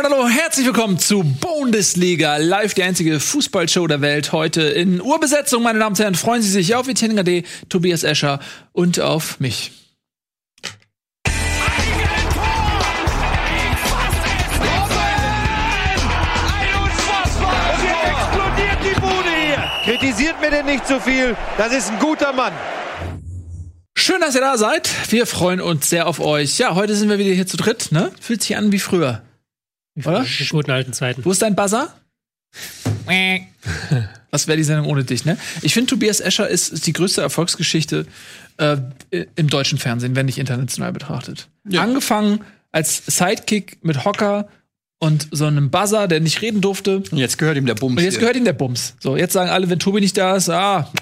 und hallo, herzlich willkommen zu Bundesliga live, die einzige Fußballshow der Welt. Heute in Urbesetzung, meine Damen und Herren. Freuen Sie sich auf Etienne Tobias Escher und auf mich. Kritisiert mir denn nicht so viel. Das ist ein guter Mann. Schön, dass ihr da seid. Wir freuen uns sehr auf euch. Ja, heute sind wir wieder hier zu dritt, ne? Fühlt sich an wie früher. Oder? Die guten alten Zeiten. Wo ist dein Buzzer? Was wäre die Sendung ohne dich, ne? Ich finde, Tobias Escher ist, ist die größte Erfolgsgeschichte äh, im deutschen Fernsehen, wenn nicht international betrachtet. Angefangen als Sidekick mit Hocker und so einem Buzzer, der nicht reden durfte. Und jetzt gehört ihm der Bums. Und jetzt hier. gehört ihm der Bums. So, jetzt sagen alle, wenn Tobi nicht da ist, ah,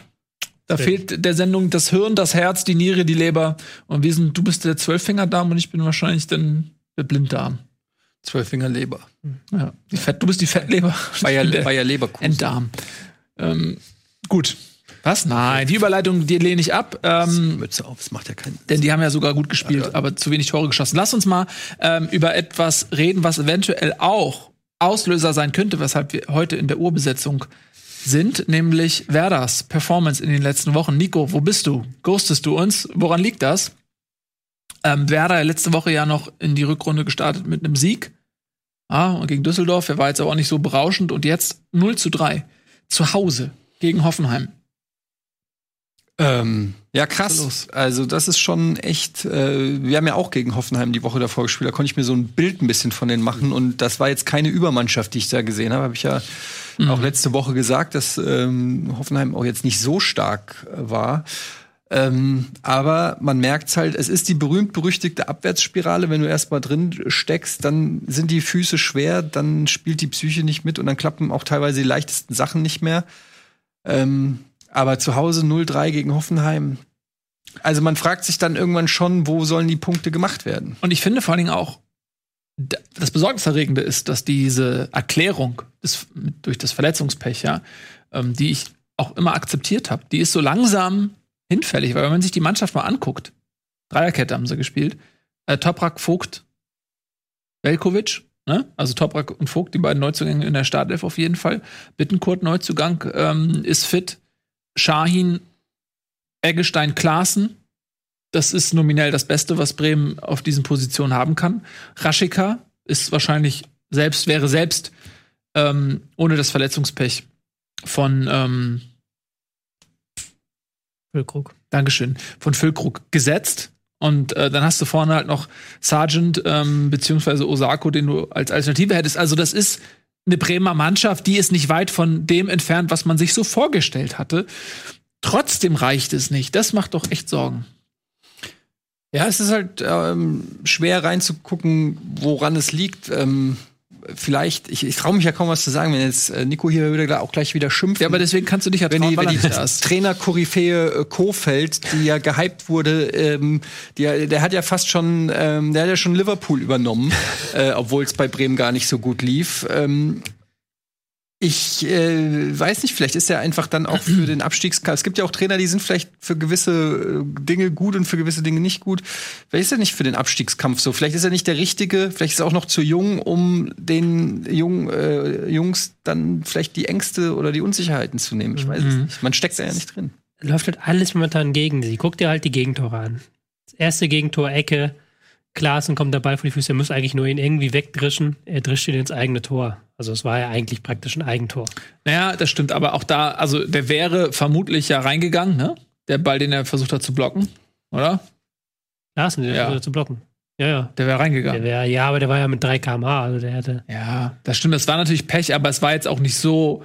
da fehlt der Sendung das Hirn, das Herz, die Niere, die Leber. Und wir sind, du bist der Zwölffingerdarm und ich bin wahrscheinlich dann der Blinddarm. Zwölffingerleber. Ja, die Fett, du bist die Fettleber. Bayer, Bayer Leverkusen. Enddarm. Ähm, gut. Was? Nein, die Überleitung, die lehne ich ab. Ähm, Mütze auf, das macht ja keinen denn die haben ja sogar gut gespielt, aber zu wenig Tore geschossen. Lass uns mal ähm, über etwas reden, was eventuell auch Auslöser sein könnte, weshalb wir heute in der Urbesetzung sind, nämlich Werders Performance in den letzten Wochen. Nico, wo bist du? Ghostest du uns? Woran liegt das? Ähm, Werder letzte Woche ja noch in die Rückrunde gestartet mit einem Sieg. Ah, und gegen Düsseldorf, der war jetzt aber auch nicht so berauschend. Und jetzt 0 zu 3 zu Hause gegen Hoffenheim. Ähm, ja, krass. los? Also, das ist schon echt. Äh, wir haben ja auch gegen Hoffenheim die Woche davor gespielt. Da konnte ich mir so ein Bild ein bisschen von denen machen. Und das war jetzt keine Übermannschaft, die ich da gesehen habe. Habe ich ja auch letzte Woche gesagt, dass ähm, Hoffenheim auch jetzt nicht so stark war. Ähm, aber man merkt's halt, es ist die berühmt-berüchtigte Abwärtsspirale. Wenn du erst mal drin steckst, dann sind die Füße schwer, dann spielt die Psyche nicht mit und dann klappen auch teilweise die leichtesten Sachen nicht mehr. Ähm, aber zu Hause 0-3 gegen Hoffenheim. Also man fragt sich dann irgendwann schon, wo sollen die Punkte gemacht werden? Und ich finde vor allen Dingen auch, das Besorgniserregende ist, dass diese Erklärung des, durch das Verletzungspech, ja, ähm, die ich auch immer akzeptiert habe, die ist so langsam hinfällig, weil wenn man sich die Mannschaft mal anguckt, Dreierkette haben sie gespielt, äh, Toprak, Vogt, Velkovic, ne? also Toprak und Vogt, die beiden Neuzugänge in der Startelf auf jeden Fall, Bittenkurt Neuzugang ähm, ist fit, Shahin, Eggestein, Klaassen, das ist nominell das Beste, was Bremen auf diesen Positionen haben kann. Raschika ist wahrscheinlich selbst, wäre selbst ähm, ohne das Verletzungspech von, ähm, Füllkrug. Dankeschön, von Füllkrug gesetzt. Und äh, dann hast du vorne halt noch Sargent ähm, beziehungsweise Osako, den du als Alternative hättest. Also das ist eine Bremer Mannschaft, die ist nicht weit von dem entfernt, was man sich so vorgestellt hatte. Trotzdem reicht es nicht. Das macht doch echt Sorgen. Ja, es ist halt ähm, schwer reinzugucken, woran es liegt. Ähm, vielleicht, ich, ich traue mich ja kaum was zu sagen, wenn jetzt äh, Nico hier wieder auch gleich wieder schimpft. Ja, aber deswegen kannst du dich ja wenn die, trauen, wenn die da ist. Trainer-Koryphäe äh, Kofeld, die ja gehypt wurde, ähm, die, der hat ja fast schon, ähm, der hat ja schon Liverpool übernommen, äh, obwohl es bei Bremen gar nicht so gut lief. Ähm, ich äh, weiß nicht, vielleicht ist er einfach dann auch für den Abstiegskampf. Es gibt ja auch Trainer, die sind vielleicht für gewisse äh, Dinge gut und für gewisse Dinge nicht gut. Vielleicht ist er nicht für den Abstiegskampf so. Vielleicht ist er nicht der Richtige. Vielleicht ist er auch noch zu jung, um den jungen äh, Jungs dann vielleicht die Ängste oder die Unsicherheiten zu nehmen. Ich weiß es nicht. Man steckt da ja nicht drin. Läuft halt alles momentan gegen sie. Guck dir halt die Gegentore an. Das erste Gegentor, Ecke. Klaassen kommt dabei vor die Füße. Er muss eigentlich nur ihn irgendwie wegdrischen. Er drischt ihn ins eigene Tor. Also es war ja eigentlich praktisch ein Eigentor. Naja, das stimmt, aber auch da, also der wäre vermutlich ja reingegangen, ne? Der Ball, den er versucht hat zu blocken, oder? Klaassen, der Ja. versucht zu blocken. Ja, ja. Der wäre Der reingegangen. wär, ja, aber der war ja mit 3 km/h. Also der hätte. ja, das stimmt, das war natürlich Pech, aber es war jetzt auch nicht so,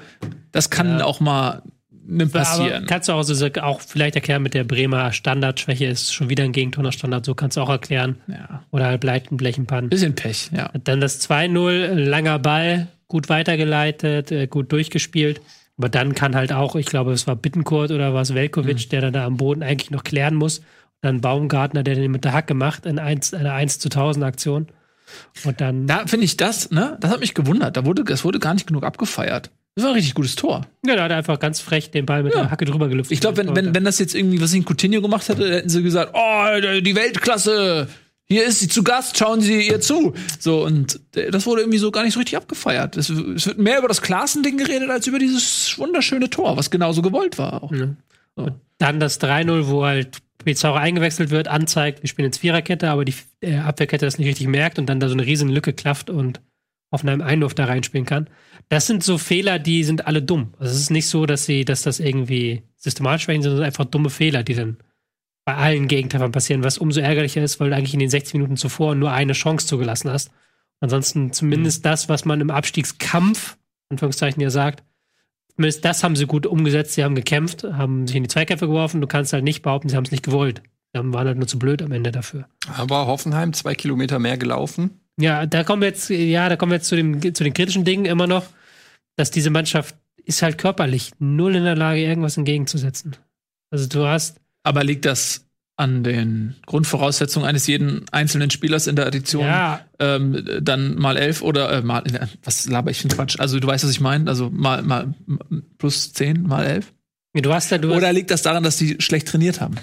das kann Ja. auch mal ne, Aber passieren. kannst du auch, so, auch vielleicht erklären mit der Bremer Standardschwäche ist schon wieder ein Gegentor nach Standard. So kannst du auch erklären. Ja, Oder halt bleibt ein Blechenpann. bisschen Pech, ja. Dann das 2-0, langer Ball, gut weitergeleitet, äh, gut durchgespielt. Aber dann kann halt auch, ich glaube, es war Bittenkurt oder was Velkovic, der dann da am Boden eigentlich noch klären muss. Dann Baumgartner, der den mit der Hacke macht in 1, einer 1 zu 1000 Aktion. Und dann, Da finde ich das, ne? Das hat mich gewundert. Da wurde, das wurde gar nicht genug abgefeiert. Das war ein richtig gutes Tor. ja, da hat er einfach ganz frech den Ball mit Ja. der Hacke drüber gelüpft. Ich glaube, wenn, wenn, wenn das jetzt irgendwie, was ich in Coutinho gemacht hätte, hätten sie gesagt, oh, die Weltklasse, hier ist sie zu Gast, schauen Sie ihr zu. So, und äh, das wurde irgendwie so gar nicht so richtig abgefeiert. Es, es wird mehr über das Klassen-Ding geredet, als über dieses wunderschöne Tor, was genauso gewollt war. Auch. Ja. So. Dann das 3-0, wo halt Pizarro eingewechselt wird, anzeigt, wir spielen jetzt Viererkette, aber die äh, Abwehrkette das nicht richtig merkt und dann da so eine riesen Lücke klafft und auf einem Einwurf da reinspielen kann. Das sind so Fehler, die sind alle dumm. Also es ist nicht so, dass sie, dass das irgendwie systematisch werden, sondern einfach dumme Fehler, die dann bei allen Gegentreffern passieren, was umso ärgerlicher ist, weil du eigentlich in den 60 Minuten zuvor nur eine Chance zugelassen hast. Ansonsten zumindest mhm. das, was man im Abstiegskampf, Anführungszeichen ja sagt, zumindest das haben sie gut umgesetzt. Sie haben gekämpft, haben sich in die Zweikämpfe geworfen. Du kannst halt nicht behaupten, sie haben es nicht gewollt. Sie waren halt nur zu blöd am Ende dafür. Aber Hoffenheim zwei Kilometer mehr gelaufen. Ja, da kommen wir jetzt, ja, da kommen wir jetzt zu, dem, zu den kritischen Dingen immer noch, dass diese Mannschaft ist halt körperlich null in der Lage, irgendwas entgegenzusetzen. Also du hast aber liegt das an den Grundvoraussetzungen eines jeden einzelnen Spielers in der Addition ja. ähm, dann mal elf oder äh, mal was laber ich für Quatsch? Also du weißt, was ich meine? Also mal mal plus zehn mal elf. Ja, du hast ja, du oder liegt das daran, dass die schlecht trainiert haben?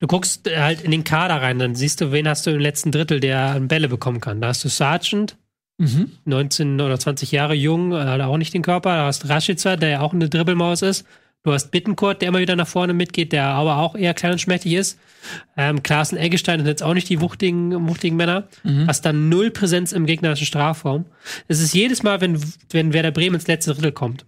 Du guckst halt in den Kader rein, dann siehst du, wen hast du im letzten Drittel, der Bälle bekommen kann. Da hast du Sargent, mhm. 19 oder 20 Jahre jung, hat auch nicht den Körper. Da hast Rashica, der ja auch eine Dribbelmaus ist. Du hast Bittencourt, der immer wieder nach vorne mitgeht, der aber auch eher klein und schmächtig ist. Ähm, Klaassen Eggestein sind jetzt auch nicht die wuchtigen, wuchtigen Männer. Mhm. Hast dann null Präsenz im gegnerischen Strafraum. Es ist jedes Mal, wenn, wenn Werder Bremen ins letzte Drittel kommt,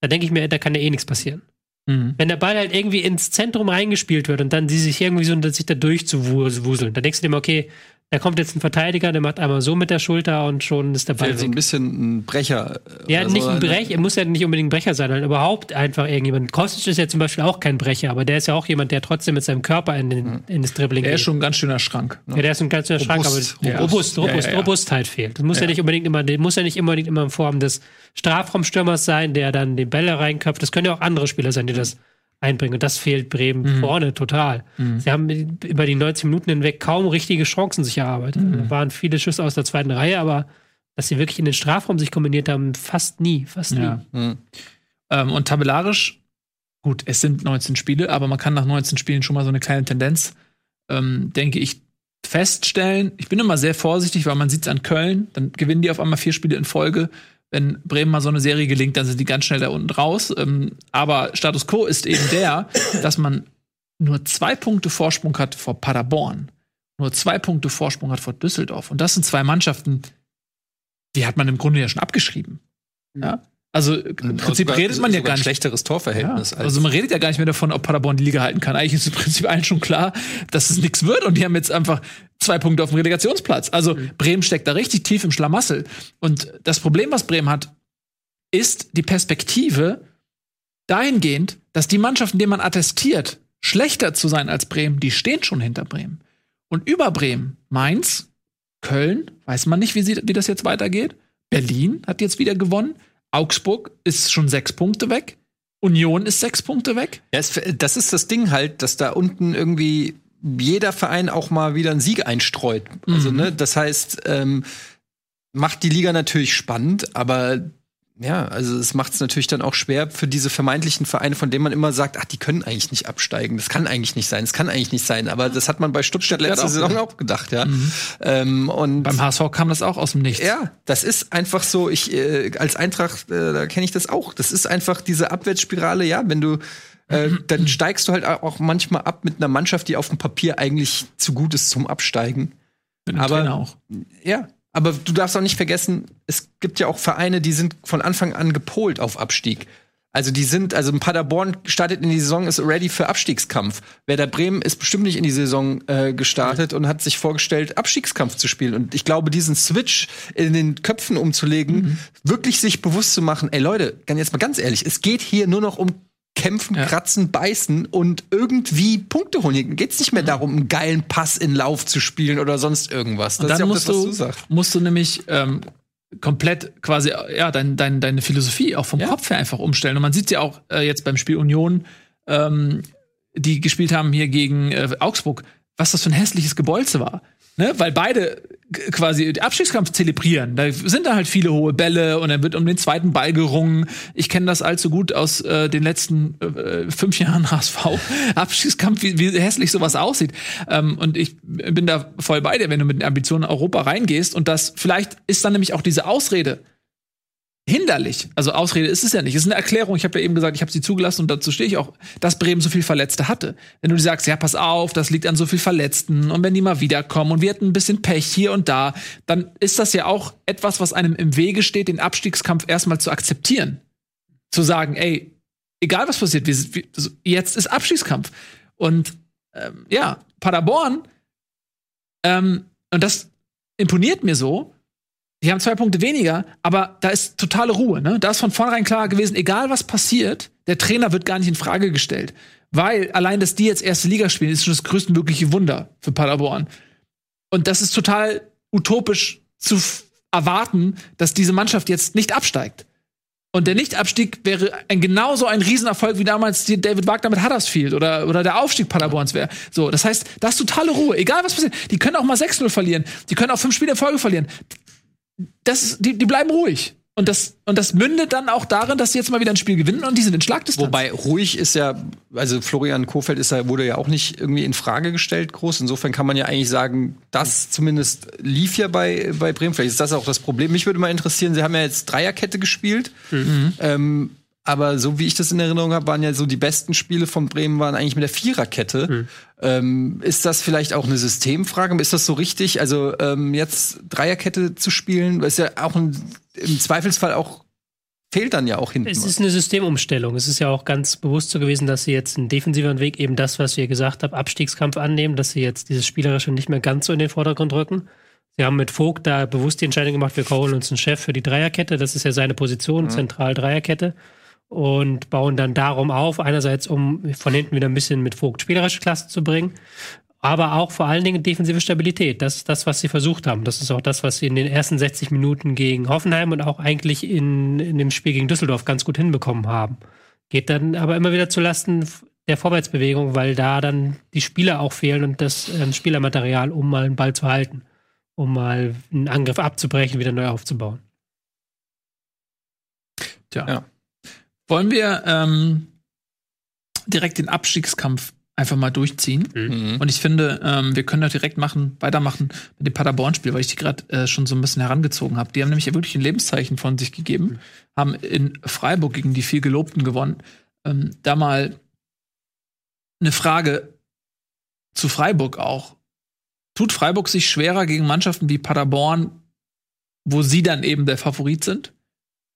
da denke ich mir, da kann ja eh nichts passieren. Mhm. Wenn der Ball halt irgendwie ins Zentrum reingespielt wird und dann die sich irgendwie so sich da durchzuwuseln, dann denkst du dir mal, okay, da kommt jetzt ein Verteidiger, der macht einmal so mit der Schulter und schon ist der Ball weg. so ein bisschen ein Brecher. Äh, ja, nicht so, ein Brecher, er muss ja nicht unbedingt ein Brecher sein, sondern überhaupt einfach irgendjemand. Kostic ist ja zum Beispiel auch kein Brecher, aber der ist ja auch jemand, der trotzdem mit seinem Körper in, den, mhm. in das Dribbling geht. Der ist schon ein ganz schöner Schrank. Ne? Ja, der ist ein ganz schöner Schrank, aber ja. robust, robust, ja, ja, Robustheit fehlt. Das muss ja. nicht unbedingt immer, muss ja nicht unbedingt immer in Form des Strafraumstürmers sein, der dann die Bälle reinköpft. Das können ja auch andere Spieler sein, die das einbringen. Und das fehlt Bremen mhm. vorne total. Mhm. Sie haben über die 90 Minuten hinweg kaum richtige Chancen sich erarbeitet. Mhm. Da waren viele Schüsse aus der zweiten Reihe, aber dass sie wirklich in den Strafraum sich kombiniert haben, fast nie, fast ja. nie. Mhm. Ähm, und tabellarisch, gut, es sind 19 Spiele, aber man kann nach 19 Spielen schon mal so eine kleine Tendenz, ähm, denke ich, feststellen. Ich bin immer sehr vorsichtig, weil man sieht es an Köln, dann gewinnen die auf einmal vier Spiele in Folge wenn Bremen mal so eine Serie gelingt, dann sind die ganz schnell da unten raus. Ähm, aber Status quo ist eben der, dass man nur zwei Punkte Vorsprung hat vor Paderborn, nur zwei Punkte Vorsprung hat vor Düsseldorf. Und das sind zwei Mannschaften, die hat man im Grunde ja schon abgeschrieben. Ja? Also im Prinzip sogar, redet man ja gar nicht. schlechteres Torverhältnis. Ja, also man redet ja gar nicht mehr davon, ob Paderborn die Liga halten kann. Eigentlich ist im Prinzip allen schon klar, dass es nichts wird und die haben jetzt einfach zwei Punkte auf dem Relegationsplatz. Also mhm. Bremen steckt da richtig tief im Schlamassel. Und das Problem, was Bremen hat, ist die Perspektive dahingehend, dass die Mannschaften, denen man attestiert, schlechter zu sein als Bremen, die stehen schon hinter Bremen. Und über Bremen, Mainz, Köln, weiß man nicht, wie, sie, wie das jetzt weitergeht. Berlin hat jetzt wieder gewonnen. Augsburg ist schon sechs Punkte weg. Union ist sechs Punkte weg. Ja, es, das ist das Ding halt, dass da unten irgendwie jeder Verein auch mal wieder einen Sieg einstreut. Also, mhm. ne, das heißt, ähm, macht die Liga natürlich spannend, aber ja, also es macht es natürlich dann auch schwer für diese vermeintlichen Vereine, von denen man immer sagt, ach, die können eigentlich nicht absteigen. Das kann eigentlich nicht sein. Das kann eigentlich nicht sein. Aber das hat man bei Stuttgart letzte auch Saison auch gedacht, ja. Mhm. Ähm, und beim HSV kam das auch aus dem Nichts. Ja, das ist einfach so. Ich äh, als Eintracht, äh, da kenne ich das auch. Das ist einfach diese Abwärtsspirale. Ja, wenn du äh, dann steigst du halt auch manchmal ab mit einer Mannschaft, die auf dem Papier eigentlich zu gut ist zum Absteigen. Aber auch. Ja, aber du darfst auch nicht vergessen, es gibt ja auch Vereine, die sind von Anfang an gepolt auf Abstieg. Also die sind, also Paderborn startet in die Saison, ist ready für Abstiegskampf. Werder Bremen ist bestimmt nicht in die Saison äh, gestartet mhm. und hat sich vorgestellt, Abstiegskampf zu spielen. Und ich glaube, diesen Switch in den Köpfen umzulegen, mhm. wirklich sich bewusst zu machen, ey Leute, jetzt mal ganz ehrlich, es geht hier nur noch um kämpfen, ja. kratzen, beißen und irgendwie Punkte holen. Geht's nicht mehr darum, einen geilen Pass in Lauf zu spielen oder sonst irgendwas. Das und dann ja musst, das, du, du musst du nämlich ähm, komplett quasi ja dein, dein, deine Philosophie auch vom ja. Kopf her einfach umstellen. Und man sieht ja auch äh, jetzt beim Spiel Union, ähm, die gespielt haben hier gegen äh, Augsburg, was das für ein hässliches Gebolze war. Ne? Weil beide quasi Abstiegskampf zelebrieren. Da sind da halt viele hohe Bälle und dann wird um den zweiten Ball gerungen. Ich kenne das allzu gut aus äh, den letzten äh, fünf Jahren HSV. Abstiegskampf, wie, wie hässlich sowas aussieht. Ähm, und ich bin da voll bei dir, wenn du mit den Ambitionen Europa reingehst. Und das vielleicht ist dann nämlich auch diese Ausrede hinderlich. Also Ausrede ist es ja nicht. Es ist eine Erklärung. Ich habe ja eben gesagt, ich habe sie zugelassen und dazu stehe ich auch, dass Bremen so viel Verletzte hatte. Wenn du sagst, ja, pass auf, das liegt an so viel Verletzten und wenn die mal wiederkommen und wir hatten ein bisschen Pech hier und da, dann ist das ja auch etwas, was einem im Wege steht, den Abstiegskampf erstmal zu akzeptieren. Zu sagen, ey, egal was passiert, wir, wir, jetzt ist Abstiegskampf. Und ähm, ja, Paderborn, ähm, und das imponiert mir so, die haben zwei Punkte weniger, aber da ist totale Ruhe. Ne? Da ist von vornherein klar gewesen, egal was passiert, der Trainer wird gar nicht in Frage gestellt. Weil allein, dass die jetzt erste Liga spielen, ist schon das größtmögliche Wunder für Paderborn. Und das ist total utopisch zu erwarten, dass diese Mannschaft jetzt nicht absteigt. Und der Nichtabstieg wäre ein genauso ein Riesenerfolg wie damals David Wagner mit Huddersfield oder, oder der Aufstieg Paderborns wäre. So, das heißt, da ist totale Ruhe. Egal was passiert. Die können auch mal 6-0 verlieren. Die können auch fünf Spiele in Folge verlieren das, die, die bleiben ruhig. Und das, und das mündet dann auch darin, dass sie jetzt mal wieder ein Spiel gewinnen und die sind in Schlagdistanz. Wobei ruhig ist ja, also Florian Kofeld ist ja, wurde ja auch nicht irgendwie in Frage gestellt groß. Insofern kann man ja eigentlich sagen, das zumindest lief ja bei, bei Bremen. Vielleicht ist das auch das Problem. Mich würde mal interessieren, sie haben ja jetzt Dreierkette gespielt. Mhm. Ähm, aber so wie ich das in Erinnerung habe, waren ja so die besten Spiele von Bremen waren eigentlich mit der Viererkette. Mhm. Ähm, ist das vielleicht auch eine Systemfrage? Ist das so richtig? Also ähm, jetzt Dreierkette zu spielen, ist ja auch ein, im Zweifelsfall auch fehlt dann ja auch hinten. Es ist eine Systemumstellung. Es ist ja auch ganz bewusst so gewesen, dass sie jetzt einen defensiveren Weg, eben das, was ihr gesagt habt, Abstiegskampf annehmen, dass sie jetzt dieses Spielerische nicht mehr ganz so in den Vordergrund rücken. Sie haben mit Vogt da bewusst die Entscheidung gemacht, wir holen uns einen Chef für die Dreierkette. Das ist ja seine Position, mhm. zentral Dreierkette und bauen dann darum auf. Einerseits, um von hinten wieder ein bisschen mit Vogt spielerische Klasse zu bringen, aber auch vor allen Dingen defensive Stabilität. Das ist das, was sie versucht haben. Das ist auch das, was sie in den ersten 60 Minuten gegen Hoffenheim und auch eigentlich in, in dem Spiel gegen Düsseldorf ganz gut hinbekommen haben. Geht dann aber immer wieder zu Lasten der Vorwärtsbewegung, weil da dann die Spieler auch fehlen und das äh, Spielermaterial, um mal einen Ball zu halten, um mal einen Angriff abzubrechen, wieder neu aufzubauen. Tja. Ja. Wollen wir ähm, direkt den Abstiegskampf einfach mal durchziehen? Mhm. Und ich finde, ähm, wir können da direkt machen, weitermachen mit dem Paderborn-Spiel, weil ich die gerade äh, schon so ein bisschen herangezogen habe. Die haben nämlich wirklich ein Lebenszeichen von sich gegeben, mhm. haben in Freiburg gegen die viel Gelobten gewonnen. Ähm, da mal eine Frage zu Freiburg auch. Tut Freiburg sich schwerer gegen Mannschaften wie Paderborn, wo sie dann eben der Favorit sind?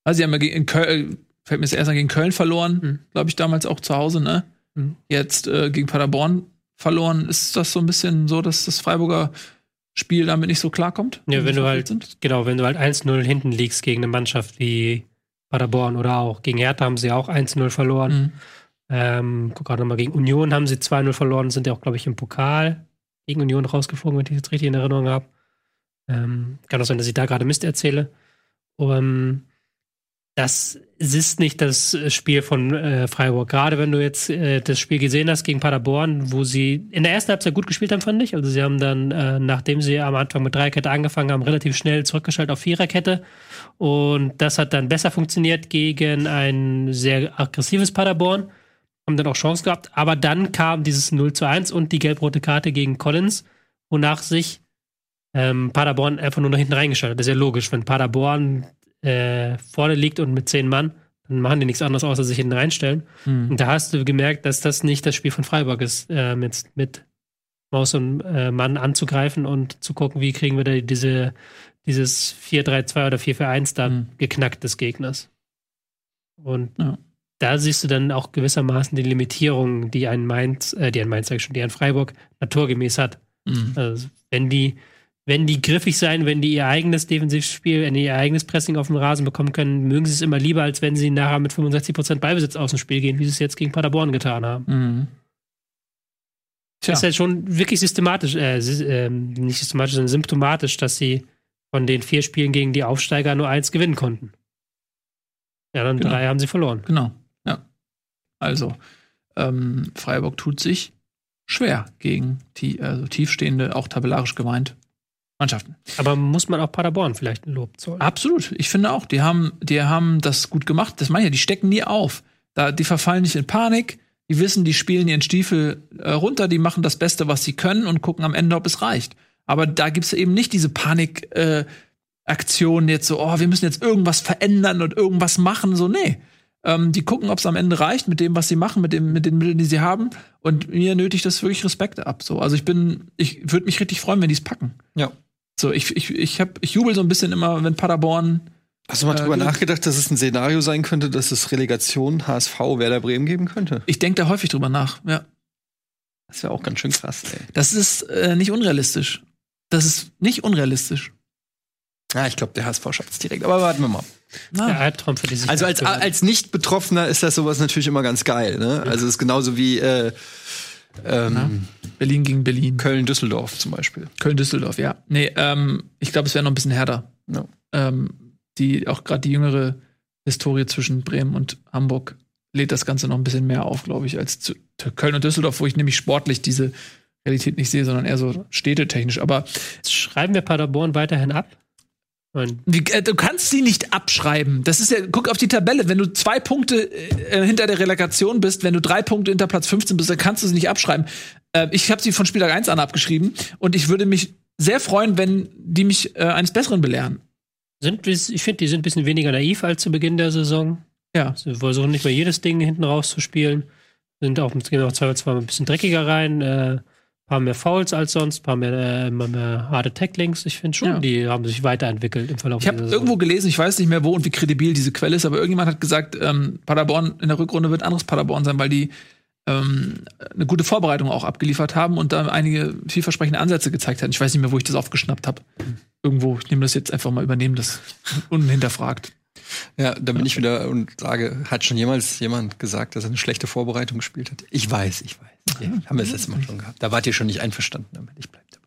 Also sie haben ja in Köln, fällt mir das erst gegen Köln verloren, mhm. glaube ich, damals auch zu Hause, ne? Mhm. Jetzt äh, gegen Paderborn verloren. Ist das so ein bisschen so, dass das Freiburger Spiel damit nicht so klarkommt? Ja, wenn du halt, sind? genau, wenn du halt 1-0 hinten liegst gegen eine Mannschaft wie Paderborn oder auch gegen Hertha haben sie auch 1-0 verloren. Mhm. Ähm, guck gerade nochmal, gegen Union haben sie 2-0 verloren, sind ja auch, glaube ich, im Pokal gegen Union rausgeflogen, wenn ich das richtig in Erinnerung habe. Ähm, kann auch sein, dass ich da gerade Mist erzähle. Um, das ist nicht das Spiel von äh, Freiburg. Gerade wenn du jetzt äh, das Spiel gesehen hast gegen Paderborn, wo sie in der ersten Halbzeit gut gespielt haben, fand ich. Also sie haben dann, äh, nachdem sie am Anfang mit Dreierkette angefangen haben, relativ schnell zurückgeschaltet auf Viererkette. Und das hat dann besser funktioniert gegen ein sehr aggressives Paderborn. Haben dann auch Chance gehabt. Aber dann kam dieses 0 zu 1 und die gelb-rote Karte gegen Collins, wonach sich ähm, Paderborn einfach nur nach hinten reingeschaltet. Das ist ja logisch, wenn Paderborn äh, vorne liegt und mit zehn Mann, dann machen die nichts anderes, außer sich hinten reinstellen. Mhm. Und da hast du gemerkt, dass das nicht das Spiel von Freiburg ist, äh, mit, mit Maus und äh, Mann anzugreifen und zu gucken, wie kriegen wir da diese, dieses 4-3-2 oder 4-4-1 dann mhm. geknackt des Gegners. Und ja. da siehst du dann auch gewissermaßen die Limitierung, die ein Mainz, äh, die ein Mainz, sag ich schon, die ein Freiburg naturgemäß hat. Mhm. Also, wenn die wenn die griffig sein, wenn die ihr eigenes Defensivspiel, wenn die ihr eigenes Pressing auf den Rasen bekommen können, mögen sie es immer lieber, als wenn sie nachher mit 65% Beibesitz aus dem Spiel gehen, wie sie es jetzt gegen Paderborn getan haben. Mhm. Das ist ja schon wirklich systematisch, äh, äh, nicht systematisch, sondern symptomatisch, dass sie von den vier Spielen gegen die Aufsteiger nur eins gewinnen konnten. Ja, dann genau. drei haben sie verloren. Genau, ja. Also, ähm, Freiburg tut sich schwer gegen die, also tiefstehende, auch tabellarisch gemeint, Mannschaften. Aber muss man auch Paderborn vielleicht ein Lob zollen? Absolut. Ich finde auch, die haben, die haben das gut gemacht. Das meine ich ja, die stecken nie auf. Da, die verfallen nicht in Panik. Die wissen, die spielen ihren Stiefel äh, runter, die machen das Beste, was sie können und gucken am Ende, ob es reicht. Aber da gibt's eben nicht diese Panik, äh, jetzt so, oh, wir müssen jetzt irgendwas verändern und irgendwas machen. So, nee. Ähm, die gucken, ob es am Ende reicht mit dem, was sie machen, mit, dem, mit den Mitteln, die sie haben. Und mir nötigt das wirklich Respekt ab. So, also ich bin, ich würde mich richtig freuen, wenn die es packen. Ja. So, ich, ich, ich, hab, ich jubel so ein bisschen immer, wenn Paderborn. Hast du mal Äh, drüber nachgedacht, dass es ein Szenario sein könnte, dass es Relegation HSV Werder Bremen geben könnte? Ich denke da häufig drüber nach. Ja. Das wäre auch ganz schön krass, ey. Das ist äh, nicht unrealistisch. Das ist nicht unrealistisch. Ja, ich glaube, der HSV schafft es direkt. Aber warten wir mal. Der Na, Albtraum für die sich Also als, als Nicht-Betroffener ist das sowas natürlich immer ganz geil. Ne? Also es ist genauso wie äh, ähm, Berlin gegen Berlin. Köln-Düsseldorf zum Beispiel. Köln-Düsseldorf, ja. Nee, ähm, ich glaube, es wäre noch ein bisschen härter. Ja. Ähm, die, auch gerade die jüngere Historie zwischen Bremen und Hamburg lädt das Ganze noch ein bisschen mehr auf, glaube ich, als zu Köln und Düsseldorf, wo ich nämlich sportlich diese Realität nicht sehe, sondern eher so städtetechnisch. Aber Schreiben wir Paderborn weiterhin ab? Wie, äh, du kannst sie nicht abschreiben. Das ist ja, guck auf die Tabelle. Wenn du zwei Punkte äh, hinter der Relegation bist, wenn du drei Punkte hinter Platz 15 bist, dann kannst du sie nicht abschreiben. Äh, ich habe sie von Spieltag 1 an abgeschrieben und ich würde mich sehr freuen, wenn die mich äh, eines Besseren belehren. sind, ich finde, die sind ein bisschen weniger naiv als zu Beginn der Saison. Ja. Sie versuchen nicht mehr jedes Ding hinten rauszuspielen. Sind auch, gehen auch zwar ein bisschen dreckiger rein, äh, paar mehr Fouls als sonst, paar mehr, äh, mehr, harte Tacklings. Ich finde schon, Ja. die haben sich weiterentwickelt im Verlauf Ich habe irgendwo gelesen, ich weiß nicht mehr wo und wie kredibil diese Quelle ist, aber irgendjemand hat gesagt, ähm, Paderborn in der Rückrunde wird anderes Paderborn sein, weil die ähm, eine gute Vorbereitung auch abgeliefert haben und da einige vielversprechende Ansätze gezeigt haben. Ich weiß nicht mehr, wo ich das aufgeschnappt habe. Irgendwo, ich nehme das jetzt einfach mal übernehmen, das unhinterfragt. Ja, da bin ich wieder und sage, hat schon jemals jemand gesagt, dass er eine schlechte Vorbereitung gespielt hat? Ich weiß, ich weiß. Ja, haben wir das letzte Mal schon gehabt. Da wart ihr schon nicht einverstanden damit. Ich bleib dabei.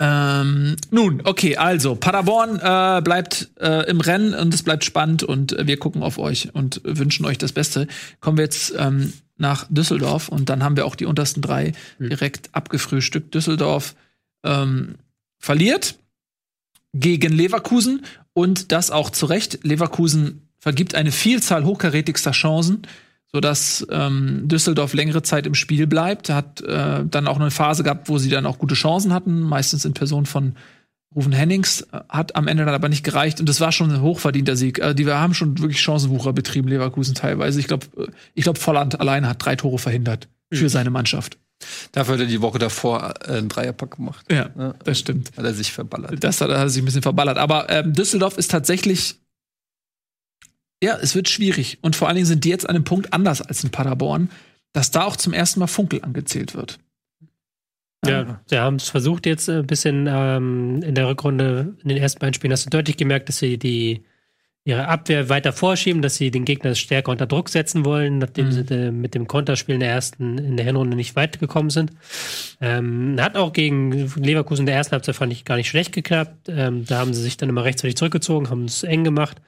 Ähm, nun, okay, also Paderborn äh, bleibt äh, im Rennen und es bleibt spannend und äh, wir gucken auf euch und wünschen euch das Beste. Kommen wir jetzt ähm, nach Düsseldorf und dann haben wir auch die untersten drei direkt abgefrühstückt. Düsseldorf ähm, verliert gegen Leverkusen und das auch zu Recht. Leverkusen vergibt eine Vielzahl hochkarätigster Chancen, sodass ähm, Düsseldorf längere Zeit im Spiel bleibt. Hat äh, dann auch eine Phase gehabt, wo sie dann auch gute Chancen hatten, meistens in Person von Rufen Hennings, äh, hat am Ende dann aber nicht gereicht und das war schon ein hochverdienter Sieg. Äh, die wir haben schon wirklich Chancenwucher betrieben, Leverkusen teilweise. Ich glaube, ich glaube, Volland alleine hat drei Tore verhindert für seine Mannschaft. Dafür hat er die Woche davor äh, einen Dreierpack gemacht. Ja, Ja. das stimmt. Hat er sich verballert. Das hat, hat er sich ein bisschen verballert. Aber ähm, Düsseldorf ist tatsächlich. Ja, es wird schwierig. Und vor allen Dingen sind die jetzt an einem Punkt anders als in Paderborn, dass da auch zum ersten Mal Funkel angezählt wird. Ja, sie haben es versucht jetzt ein bisschen ähm, in der Rückrunde, in den ersten beiden Spielen hast du deutlich gemerkt, dass sie die ihre Abwehr weiter vorschieben, dass sie den Gegner stärker unter Druck setzen wollen, nachdem Mhm. sie äh, mit dem Konterspiel in der ersten, in der Hinrunde nicht weit gekommen sind. Ähm, hat auch gegen Leverkusen in der ersten Halbzeit fand ich gar nicht schlecht geklappt. Ähm, da haben sie sich dann immer rechtzeitig zurückgezogen, haben es eng gemacht.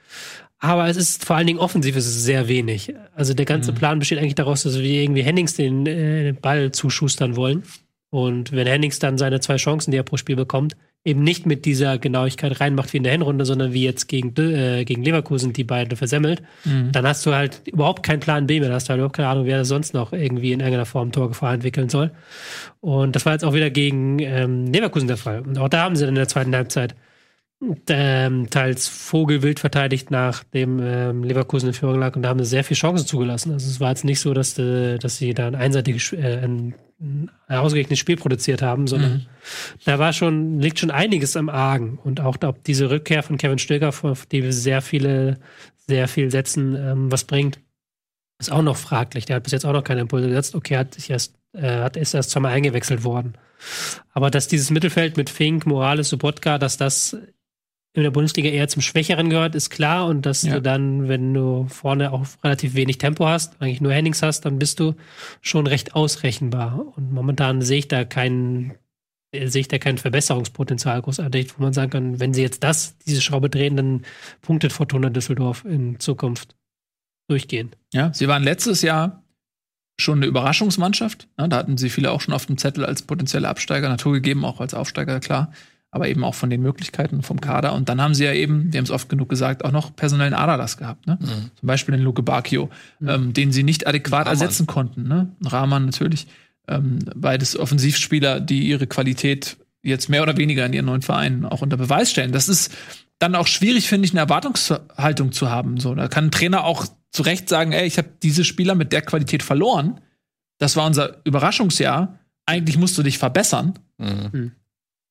Aber es ist vor allen Dingen offensiv ist es sehr wenig. Also der Mhm. ganze Plan besteht eigentlich daraus, dass wir irgendwie Hennings den, äh, den Ball zuschustern wollen. Und wenn Hennings dann seine zwei Chancen, die er pro Spiel bekommt, eben nicht mit dieser Genauigkeit reinmacht wie in der Hinrunde, sondern wie jetzt gegen, äh, gegen Leverkusen die beiden versemmelt, dann hast du halt überhaupt keinen Plan B mehr. Dann hast du halt überhaupt keine Ahnung, wer sonst noch irgendwie in irgendeiner Form Torgefahr entwickeln soll. Und das war jetzt auch wieder gegen ähm, Leverkusen der Fall. Und auch da haben sie dann in der zweiten Halbzeit ähm, teils Vogelwild verteidigt, nachdem ähm, Leverkusen in Führung lag und da haben sie sehr viele Chancen zugelassen. Also es war jetzt nicht so, dass, äh, dass sie da ein einseitiges, äh, ein, ein ausgeglichenes Spiel produziert haben, sondern da war schon, liegt schon einiges am Argen. Und auch ob diese Rückkehr von Kevin Stöger, auf die wir sehr viele, sehr viel setzen, ähm, was bringt, ist auch noch fraglich. Der hat bis jetzt auch noch keine Impulse gesetzt. Okay, hat sich erst, äh, hat ist erst zweimal eingewechselt worden. Aber dass dieses Mittelfeld mit Fink, Morales, Sobotka, dass das in der Bundesliga eher zum Schwächeren gehört, ist klar. Und dass Ja. du dann, wenn du vorne auch relativ wenig Tempo hast, eigentlich nur Hennings hast, dann bist du schon recht ausrechenbar. Und momentan sehe ich da keinen, äh, sehe ich da kein Verbesserungspotenzial großartig, wo man sagen kann, wenn sie jetzt das, diese Schraube drehen, dann punktet Fortuna Düsseldorf in Zukunft durchgehen. Ja, sie waren letztes Jahr schon eine Überraschungsmannschaft. Da hatten sie viele auch schon auf dem Zettel als potenzielle Absteiger, naturgegeben auch als Aufsteiger, klar. Aber eben auch von den Möglichkeiten vom Kader. Und dann haben sie ja eben, wir haben es oft genug gesagt, auch noch personellen Aderlass gehabt. Ne? Mhm. Zum Beispiel den Luke Bacchio, ähm, den sie nicht adäquat Rahman. ersetzen konnten. Ne? Rahman natürlich. Ähm, beides Offensivspieler, die ihre Qualität jetzt mehr oder weniger in ihren neuen Vereinen auch unter Beweis stellen. Das ist dann auch schwierig, finde ich, eine Erwartungshaltung zu haben. So, da kann ein Trainer auch zu Recht sagen, ey, ich habe diese Spieler mit der Qualität verloren. Das war unser Überraschungsjahr. Eigentlich musst du dich verbessern. Mhm.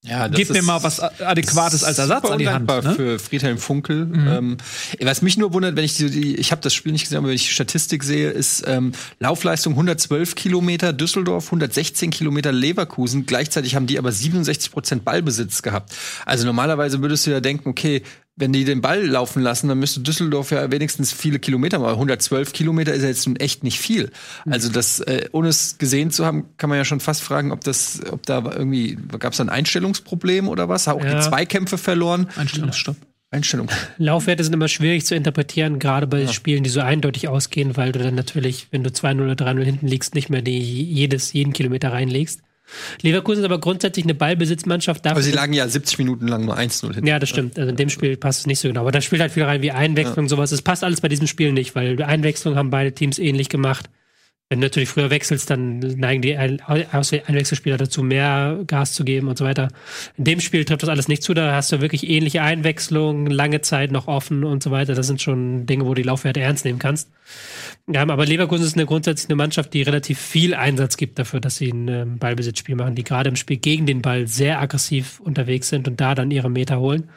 Ja, das Gib mir mal was Adäquates als Ersatz an die Hand. Ne? für Friedhelm Funkel. Ähm, was mich nur wundert, wenn ich die, die ich habe das Spiel nicht gesehen, aber wenn ich die Statistik sehe, ist ähm, Laufleistung 112 Kilometer Düsseldorf, 116 Kilometer Leverkusen. Gleichzeitig haben die aber 67 Prozent Ballbesitz gehabt. Also normalerweise würdest du ja denken, okay, wenn die den Ball laufen lassen, dann müsste Düsseldorf ja wenigstens viele Kilometer machen. Aber 112 Kilometer ist ja jetzt nun echt nicht viel. Also das, äh, ohne es gesehen zu haben, kann man ja schon fast fragen, ob das, ob da irgendwie, gab es da ein Einstellungsproblem oder was? Auch Ja. die Zweikämpfe verloren. Einstellungsstopp. Einstellung. Laufwerte sind immer schwierig zu interpretieren, gerade bei Spielen, die so eindeutig ausgehen, weil du dann natürlich, wenn du 2-0 oder 3-0 hinten liegst, nicht mehr die jedes, jeden Kilometer reinlegst. Leverkusen ist aber grundsätzlich eine Ballbesitzmannschaft. Dafür, Aber sie lagen ja 70 Minuten lang nur 1-0 hinten. ja, das stimmt. Also in dem Spiel passt es nicht so genau. Aber da spielt halt viel rein wie Einwechslung, sowas. Es passt alles bei diesem Spiel nicht, weil Einwechslung haben beide Teams ähnlich gemacht. Wenn du natürlich früher wechselst, dann neigen die Ein- Einwechselspieler dazu, mehr Gas zu geben und so weiter. In dem Spiel trifft das alles nicht zu. Da hast du wirklich ähnliche Einwechslungen, lange Zeit noch offen und so weiter. Das sind schon Dinge, wo du die Laufwerte ernst nehmen kannst. Ja, aber Leverkusen ist eine grundsätzlich eine Mannschaft, die relativ viel Einsatz gibt dafür, dass sie ein ähm, Ballbesitzspiel machen, die gerade im Spiel gegen den Ball sehr aggressiv unterwegs sind und da dann ihre Meter holen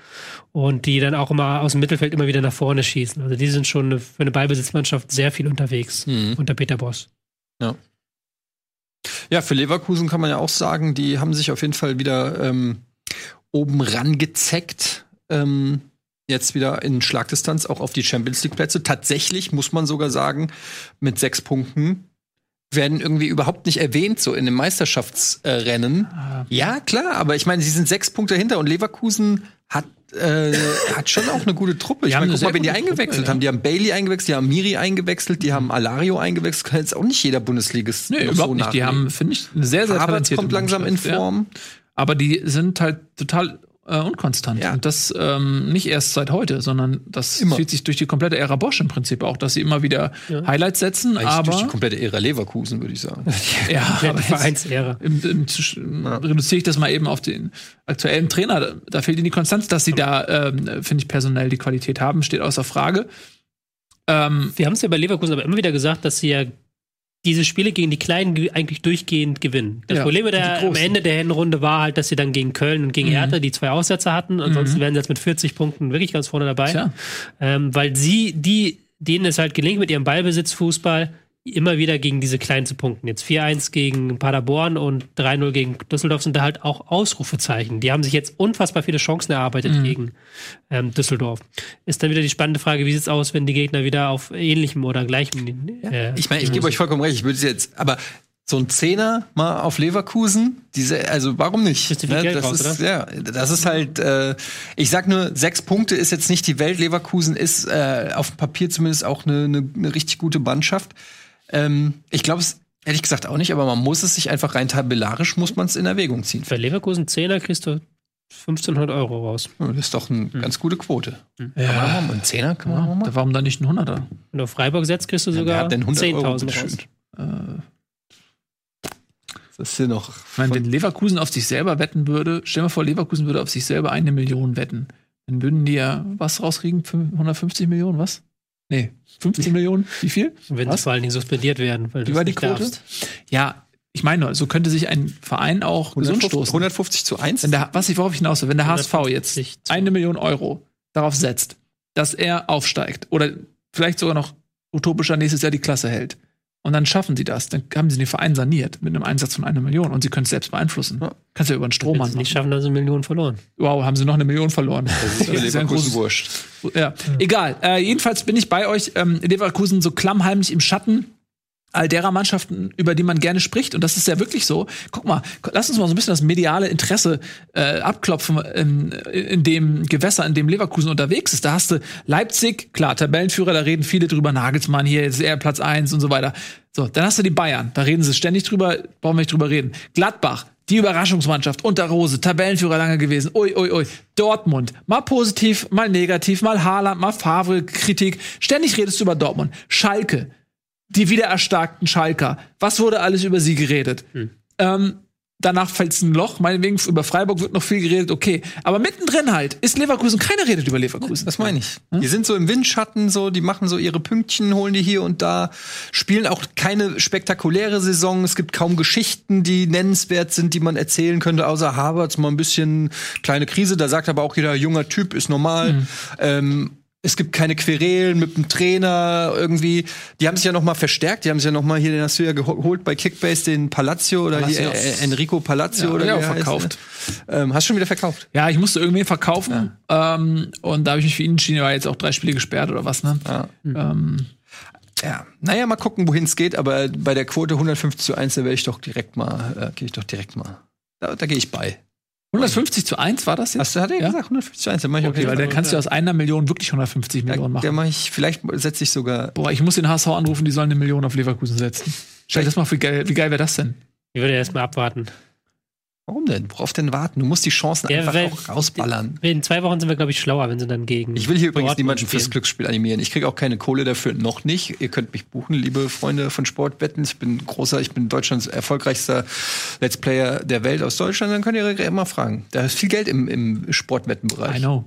und die dann auch immer aus dem Mittelfeld immer wieder nach vorne schießen. Also die sind schon eine, für eine Ballbesitzmannschaft sehr viel unterwegs Mhm. unter Peter Boss. Ja, für Leverkusen kann man ja auch sagen, die haben sich auf jeden Fall wieder ähm, oben rangezeckt. Ähm, jetzt wieder in Schlagdistanz auch auf die Champions League Plätze. Tatsächlich muss man sogar sagen, mit sechs Punkten werden irgendwie überhaupt nicht erwähnt, so in dem Meisterschaftsrennen. Ah. Ja, klar, aber ich meine, sie sind sechs Punkte hinter und Leverkusen hat, äh, hat schon auch eine gute Truppe. Ich meine, eine guck mal, sehr wen die eingewechselt Truppe, haben. Die haben Bailey eingewechselt, die haben Miri eingewechselt, die haben Alario eingewechselt. Kann jetzt auch nicht jeder Bundesligist Nee, überhaupt so nicht. Die haben, finde ich, eine sehr, sehr Havertz kommt langsam in Mannschaft, ja. Form. Aber die sind halt total äh, unkonstant. Ja. Und das ähm, nicht erst seit heute, sondern das Immer. zieht sich durch die komplette Ära Bosch im Prinzip auch, dass sie immer wieder Highlights setzen, Eigentlich durch die aber komplette Ära Leverkusen, würde ich sagen. ja, Ja, aber die jetzt, Vereinsehre. im, im, reduziere ich das mal eben auf den aktuellen Trainer. Da, da fehlt ihnen die Konstanz, dass sie da, ähm, finde ich, personell die Qualität haben, steht außer Frage. Ähm, Wir haben es ja bei Leverkusen aber immer wieder gesagt, dass sie ja diese Spiele gegen die Kleinen ge- eigentlich durchgehend gewinnen. Das Ja, Problem mit der, am. Ende der Hinrunde war halt, dass sie dann gegen Köln und gegen Mhm. Hertha die zwei Aussätze hatten. Ansonsten wären sie jetzt mit 40 Punkten wirklich ganz vorne dabei. Ähm, weil sie, die, denen es halt gelingt mit ihrem Ballbesitzfußball, immer wieder gegen diese Kleinen zu punkten. Jetzt 4-1 gegen Paderborn und 3-0 gegen Düsseldorf sind da halt auch Ausrufezeichen. Die haben sich jetzt unfassbar viele Chancen erarbeitet Mhm. gegen ähm, Düsseldorf. Ist dann wieder die spannende Frage, wie sieht's aus, wenn die Gegner wieder auf ähnlichem oder gleichem äh, Ich meine, ich gebe euch vollkommen recht, ich würde es jetzt, aber so ein Zehner mal auf Leverkusen, diese, also warum nicht? Viel Geld das raus, ist, ja, das ist halt, äh, ich sag nur, sechs Punkte ist jetzt nicht die Welt. Leverkusen ist äh, auf dem Papier zumindest auch eine, eine, eine richtig gute Mannschaft. Ähm, ich glaube es ehrlich gesagt auch nicht, aber man muss es sich einfach rein tabellarisch muss man es in Erwägung ziehen. Für Leverkusen 10er kriegst du 1500 Euro raus. Das ist doch eine ganz gute Quote. Hm. ja, Kann man mal, ein Zehner kann man mal machen. da warum dann nicht ein Hunderter? Wenn du auf Freiburg setzt, kriegst du sogar hat denn 100 Euro 10.000 bitteschön? raus. Äh, Das ist hier noch. Ich meine, wenn Leverkusen auf sich selber wetten würde, stell dir mal vor, Leverkusen würde auf sich selber eine Million wetten. Dann würden die ja was rauskriegen? Fün- 150 Millionen, was? Nee, 15 Millionen? Wie viel? Wenn sie Was? vor allen Dingen suspendiert werden. Weil Wie du war es die nicht Quote? darfst. Ja, ich meine, nur, so könnte sich ein Verein auch gesund 150, stoßen. 150 zu 1? Wenn der, was ich worauf ich hinaus will, wenn der HSV 150 jetzt eine Million Euro darauf setzt, dass er aufsteigt oder vielleicht sogar noch utopischer nächstes Jahr die Klasse hält. Und dann schaffen sie das. Dann haben sie den Verein saniert mit einem Einsatz von einer Million und sie können es selbst beeinflussen. Ja. Kannst ja über einen Wenn Strohmann sie nicht machen. schaffen, dann sind Millionen verloren. Wow, haben sie noch eine Million verloren. Das ist ja ja ein großes- wurscht. ja, egal. Äh, jedenfalls bin ich bei euch. Ähm, Leverkusen so klammheimlich im Schatten all derer Mannschaften, über die man gerne spricht. Und das ist ja wirklich so. Guck mal, lass uns mal so ein bisschen das mediale Interesse äh, abklopfen in, in dem Gewässer, in dem Leverkusen unterwegs ist. Da hast du Leipzig, klar, Tabellenführer, da reden viele drüber, Nagelsmann hier, jetzt ist er Platz eins und so weiter. So, dann hast du die Bayern, da reden sie ständig drüber, brauchen wir nicht drüber reden. Gladbach, die Überraschungsmannschaft unter Rose, Tabellenführer lange gewesen. Ui, ui, ui. Dortmund. Mal positiv, mal negativ, mal Haaland, mal Favre, Kritik. Ständig redest du über Dortmund. Schalke. Die wiedererstarkten Schalker. Was wurde alles über sie geredet? Ähm, danach fällt es ein Loch. Meinetwegen über Freiburg wird noch viel geredet, okay. Aber mittendrin halt ist Leverkusen. Keiner redet über Leverkusen. Das meine ich. Die sind so im Windschatten, so, die machen so ihre Pünktchen, holen die hier und da, spielen auch keine spektakuläre Saison. Es gibt kaum Geschichten, die nennenswert sind, die man erzählen könnte, außer Harvards mal ein bisschen kleine Krise. Da sagt aber auch jeder, junger Typ ist normal. Ähm, es gibt keine Querelen mit dem Trainer irgendwie. Die haben sich ja noch mal verstärkt. Die haben sich ja noch mal hier, den hast du ja geholt bei Kickbase, den Palazzo oder hier Palacios. äh, Enrico Palazzo Ja, oder ja, er heißt, verkauft. ne? Ähm, hast du schon wieder verkauft? Ja, ich musste irgendwen verkaufen. Ähm, und da habe ich mich für ihn entschieden. War jetzt auch drei Spiele gesperrt oder was, ne? Ja. Ähm, Ja, naja, mal gucken, wohin es geht, aber bei der Quote 150 zu 1, da werde ich doch direkt mal, äh, gehe ich doch direkt mal. Da, da gehe ich bei. 150 zu 1 war das jetzt? Hast du, hat er Ja? gesagt, 150 zu 1, dann mach ich Okay, weil dann kannst du aus einer Million wirklich 150 Millionen der machen. mach ich, vielleicht setze ich sogar. Boah, ich muss den HSV anrufen, die sollen eine Million auf Leverkusen setzen. Stell dir das mal, wie geil, wie geil wäre das denn? Ich würde erst mal abwarten. Warum denn? Worauf denn warten? Du musst die Chancen Ja, einfach weil- auch rausballern. In zwei Wochen sind wir, glaube ich, schlauer, wenn sie dann gegen. Ich will hier übrigens Dortmund niemanden fürs. Glücksspiel animieren. Ich kriege auch keine Kohle dafür, noch nicht. Ihr könnt mich buchen, liebe Freunde von Sportwetten. Ich bin großer, ich bin Deutschlands erfolgreichster Let's Player der Welt aus Deutschland. Dann könnt ihr immer fragen. Da ist viel Geld im, im Sportwettenbereich. I know.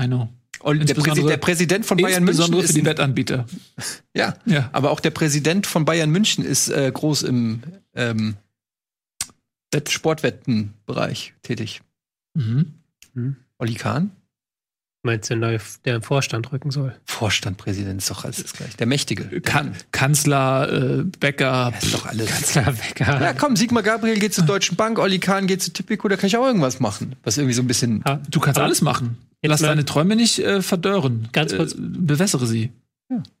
I know. Und der, Präsi der Präsident von Bayern München Insbesondere ist für die ein- Wettanbieter. ja, Ja. aber auch der Präsident von Bayern München ist äh, groß im ähm, Wett- Sportwettenbereich tätig. Mhm. Olli Kahn? Meinst du, der, neue- der im Vorstand rücken soll? Vorstand, Präsident ist doch alles das gleich. Der Mächtige. Kan Kanzler, äh, Bäcker. Das ist doch alles. Kanzler Wecker. Ja, komm, Sigmar Gabriel geht zur Deutschen Bank, Olli Kahn geht zu Tipico, da kann ich auch irgendwas machen. Was irgendwie so ein bisschen. Ah, Du kannst alles machen. Lass deine Träume nicht äh, verdörren. Ganz kurz- Äh, bewässere sie.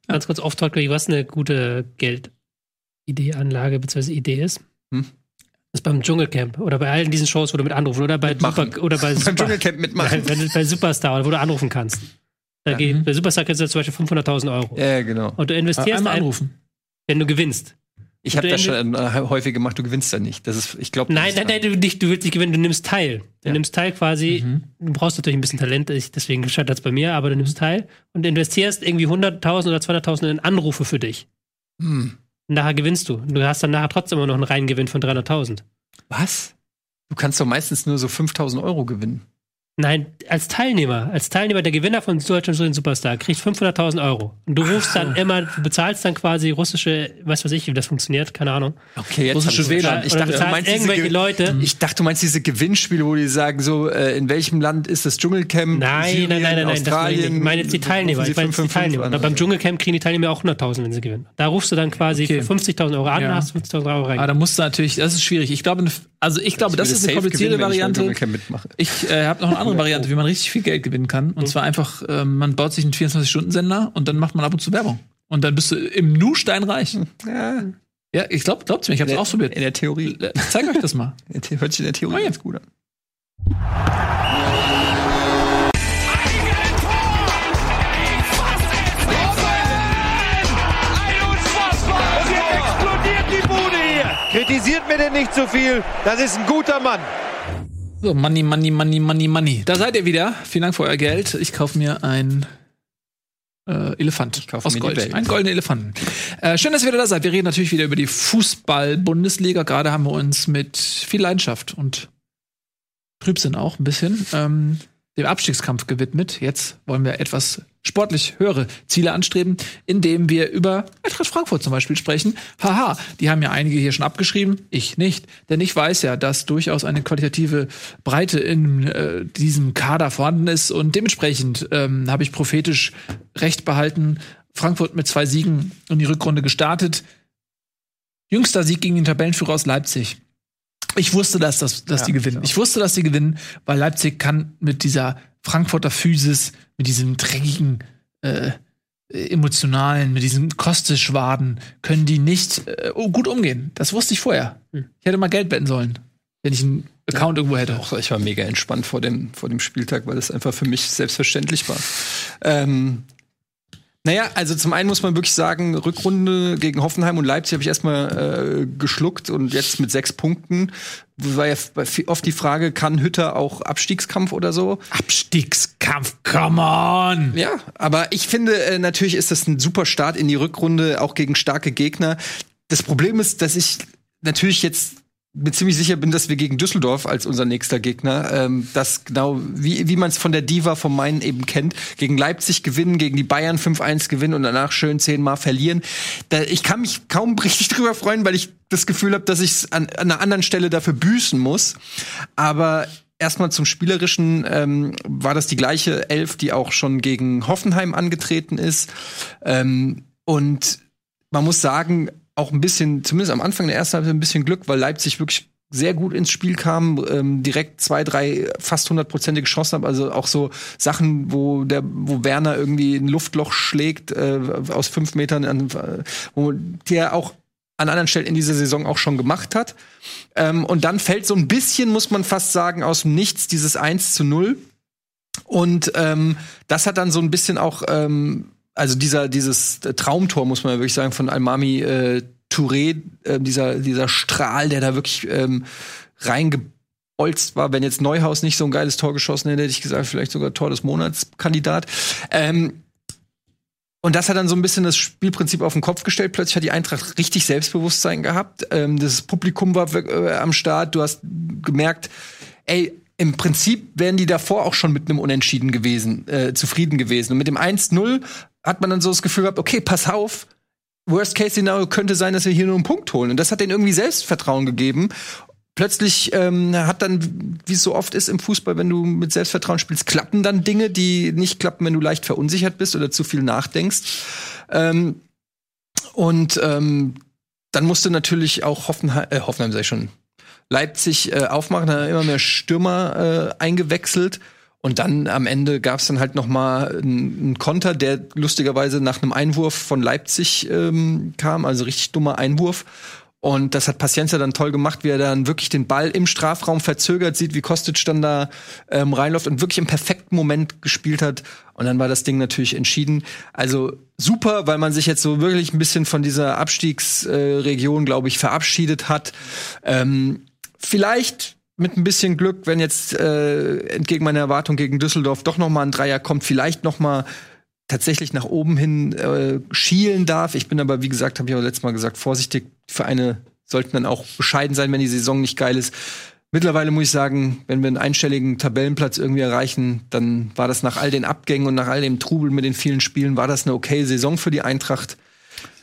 Ganz kurz off-topic, was eine gute Geldidee-Anlage bzw. Idee ist. Hm? Das ist beim Dschungelcamp oder bei allen diesen Shows, wo du mit anrufen oder bei Mitmachen. Super, oder bei, Beim Super, Dschungelcamp mitmachen. bei, bei, Superstar, wo du anrufen kannst. Da Ja. geht, bei Superstar kriegst du zum Beispiel 500.000 Euro. Ja, genau. Und du investierst, Einmal ein, anrufen. wenn du gewinnst. Ich habe das schon äh, häufig gemacht, du gewinnst dann nicht. Das ist, ich glaube. Nein, nein, nein, du, nicht, du willst nicht gewinnen, du nimmst teil. Du Ja. nimmst teil quasi, Mhm. du brauchst natürlich ein bisschen Talent, ich- deswegen scheitert es bei mir, aber du nimmst teil und investierst irgendwie 100.000 oder 200.000 in Anrufe für dich. Hm. Nachher gewinnst du. Du hast dann nachher trotzdem immer noch einen Reingewinn von 300.000. Was? Du kannst doch meistens nur so 5000 Euro gewinnen. Nein, als Teilnehmer, als Teilnehmer, der Gewinner von Deutschland Student Superstar kriegt 500.000 Euro. Und du rufst dann immer, du bezahlst dann quasi russische, weiß was ich, wie das funktioniert, keine Ahnung. Okay, jetzt Russische WLAN. Ich dachte, du meinst diese irgendwelche Ge- Leute. Ich dachte, du meinst diese Gewinnspiele, wo die sagen, so, äh, in welchem Land ist das Dschungelcamp? Nein, Syrien, nein, nein, nein, nein, das meine ich nicht. Australien. Ich meine jetzt die Teilnehmer. Ich meine jetzt die 555 Teilnehmer. an. Beim Dschungelcamp kriegen die Teilnehmer auch 100.000, wenn sie gewinnen. Da rufst du dann quasi Okay. für 50.000 Euro an, Ja. hast 50.000 Euro rein. Aber da musst du natürlich, das ist schwierig. Ich glaube, also ich glaube, Ich das ist eine komplizierte ich Variante. Mitmache. Ich äh, habe noch eine andere Variante, wie man richtig viel Geld gewinnen kann. Und zwar einfach, ähm, man baut sich einen 24-Stunden-Sender und dann macht man ab und zu Werbung. Und dann bist du im Nu steinreich. Ja, Ja, ich glaube, glaubt's mir, ich habe es ausprobiert. in der Theorie. Äh, Zeig euch das mal. Hört sich in der Theorie Oh ja. ganz gut an. Kritisiert mir denn nicht zu viel. Das ist ein guter Mann. So, Money, Money, Money, Money, Money. Da seid ihr wieder. Vielen Dank für euer Geld. Ich kaufe mir ein äh, Elefant Ich kaufe aus Gold. Welt. Einen goldenen Elefanten. Äh, schön, dass ihr wieder da seid. Wir reden natürlich wieder über die Fußball-Bundesliga. Gerade haben wir uns mit viel Leidenschaft und Trübsinn auch ein bisschen ähm, dem Abstiegskampf gewidmet. Jetzt wollen wir etwas sportlich höhere Ziele anstreben, indem wir über Eintracht Frankfurt zum Beispiel sprechen. Haha, die haben ja einige hier schon abgeschrieben, ich nicht. Denn ich weiß ja, dass durchaus eine qualitative Breite in äh, diesem Kader vorhanden ist und dementsprechend ähm, habe ich prophetisch recht behalten. Frankfurt mit zwei Siegen in die Rückrunde gestartet. Jüngster Sieg gegen den Tabellenführer aus Leipzig. Ich wusste, dass, das, dass Ja, die gewinnen. Ich wusste, dass die gewinnen, weil Leipzig kann mit dieser Frankfurter Physis, mit diesem dreckigen, äh, emotionalen, mit diesen Kosteschwaden, können die nicht äh, oh, gut umgehen. Das wusste ich vorher. Hm. Ich hätte mal Geld wetten sollen, wenn ich einen Account irgendwo hätte. Auch ich war mega entspannt vor dem, vor dem Spieltag, weil es einfach für mich selbstverständlich war. Ähm, naja, also zum einen muss man wirklich sagen, Rückrunde gegen Hoffenheim und Leipzig habe ich erstmal äh, geschluckt und jetzt mit sechs Punkten war ja oft die Frage, kann Hütter auch Abstiegskampf oder so? Abstiegskampf, come on! Ja, aber ich finde, äh, natürlich ist das ein super Start in die Rückrunde, auch gegen starke Gegner. Das Problem ist, dass ich natürlich jetzt mir ziemlich sicher bin, dass wir gegen Düsseldorf als unser nächster Gegner, ähm, das genau, wie, wie man es von der Diva vom Main eben kennt, gegen Leipzig gewinnen, gegen die Bayern 5-1 gewinnen und danach schön zehnmal verlieren. Da, ich kann mich kaum richtig drüber freuen, weil ich das Gefühl habe, dass ich es an, an einer anderen Stelle dafür büßen muss. Aber erstmal zum Spielerischen ähm, war das die gleiche Elf, die auch schon gegen Hoffenheim angetreten ist. Ähm, und man muss sagen, auch ein bisschen, zumindest am Anfang der ersten Halbzeit ein bisschen Glück, weil Leipzig wirklich sehr gut ins Spiel kam, ähm, direkt zwei, drei fast hundertprozentige geschossen hat. Also auch so Sachen, wo der, wo Werner irgendwie ein Luftloch schlägt äh, aus fünf Metern, an, wo der auch an anderen Stellen in dieser Saison auch schon gemacht hat. Ähm, und dann fällt so ein bisschen, muss man fast sagen, aus dem Nichts dieses 1 zu 0. Und ähm, das hat dann so ein bisschen auch ähm, also dieser, dieses Traumtor, muss man ja wirklich sagen, von Almami äh, Touré, äh, dieser, dieser Strahl, der da wirklich ähm, reingebolzt war. Wenn jetzt Neuhaus nicht so ein geiles Tor geschossen hätte, hätte ich gesagt, vielleicht sogar Tor des Monats Kandidat. Ähm, und das hat dann so ein bisschen das Spielprinzip auf den Kopf gestellt. Plötzlich hat die Eintracht richtig Selbstbewusstsein gehabt. Ähm, das Publikum war äh, am Start. Du hast gemerkt, ey, im Prinzip wären die davor auch schon mit einem Unentschieden gewesen, äh, zufrieden gewesen. Und mit dem 1-0 hat man dann so das Gefühl gehabt, okay, pass auf, Worst-Case-Szenario könnte sein, dass wir hier nur einen Punkt holen. Und das hat denen irgendwie Selbstvertrauen gegeben. Plötzlich ähm, hat dann, wie es so oft ist im Fußball, wenn du mit Selbstvertrauen spielst, klappen dann Dinge, die nicht klappen, wenn du leicht verunsichert bist oder zu viel nachdenkst. Ähm, und ähm, dann musste natürlich auch Hoffenheim, äh, Hoffenheim sei schon, Leipzig äh, aufmachen, da immer mehr Stürmer äh, eingewechselt. Und dann am Ende gab es dann halt noch mal einen Konter, der lustigerweise nach einem Einwurf von Leipzig ähm, kam, also richtig dummer Einwurf. Und das hat Paciencia dann toll gemacht, wie er dann wirklich den Ball im Strafraum verzögert sieht, wie Kostic dann da ähm, reinläuft und wirklich im perfekten Moment gespielt hat. Und dann war das Ding natürlich entschieden. Also super, weil man sich jetzt so wirklich ein bisschen von dieser Abstiegsregion, äh, glaube ich, verabschiedet hat. Ähm, vielleicht mit ein bisschen Glück, wenn jetzt äh, entgegen meiner Erwartung gegen Düsseldorf doch noch mal ein Dreier kommt, vielleicht noch mal tatsächlich nach oben hin äh, schielen darf. Ich bin aber, wie gesagt, habe ich auch letztes Mal gesagt, vorsichtig. Vereine sollten dann auch bescheiden sein, wenn die Saison nicht geil ist. Mittlerweile muss ich sagen, wenn wir einen einstelligen Tabellenplatz irgendwie erreichen, dann war das nach all den Abgängen und nach all dem Trubel mit den vielen Spielen, war das eine okay Saison für die Eintracht.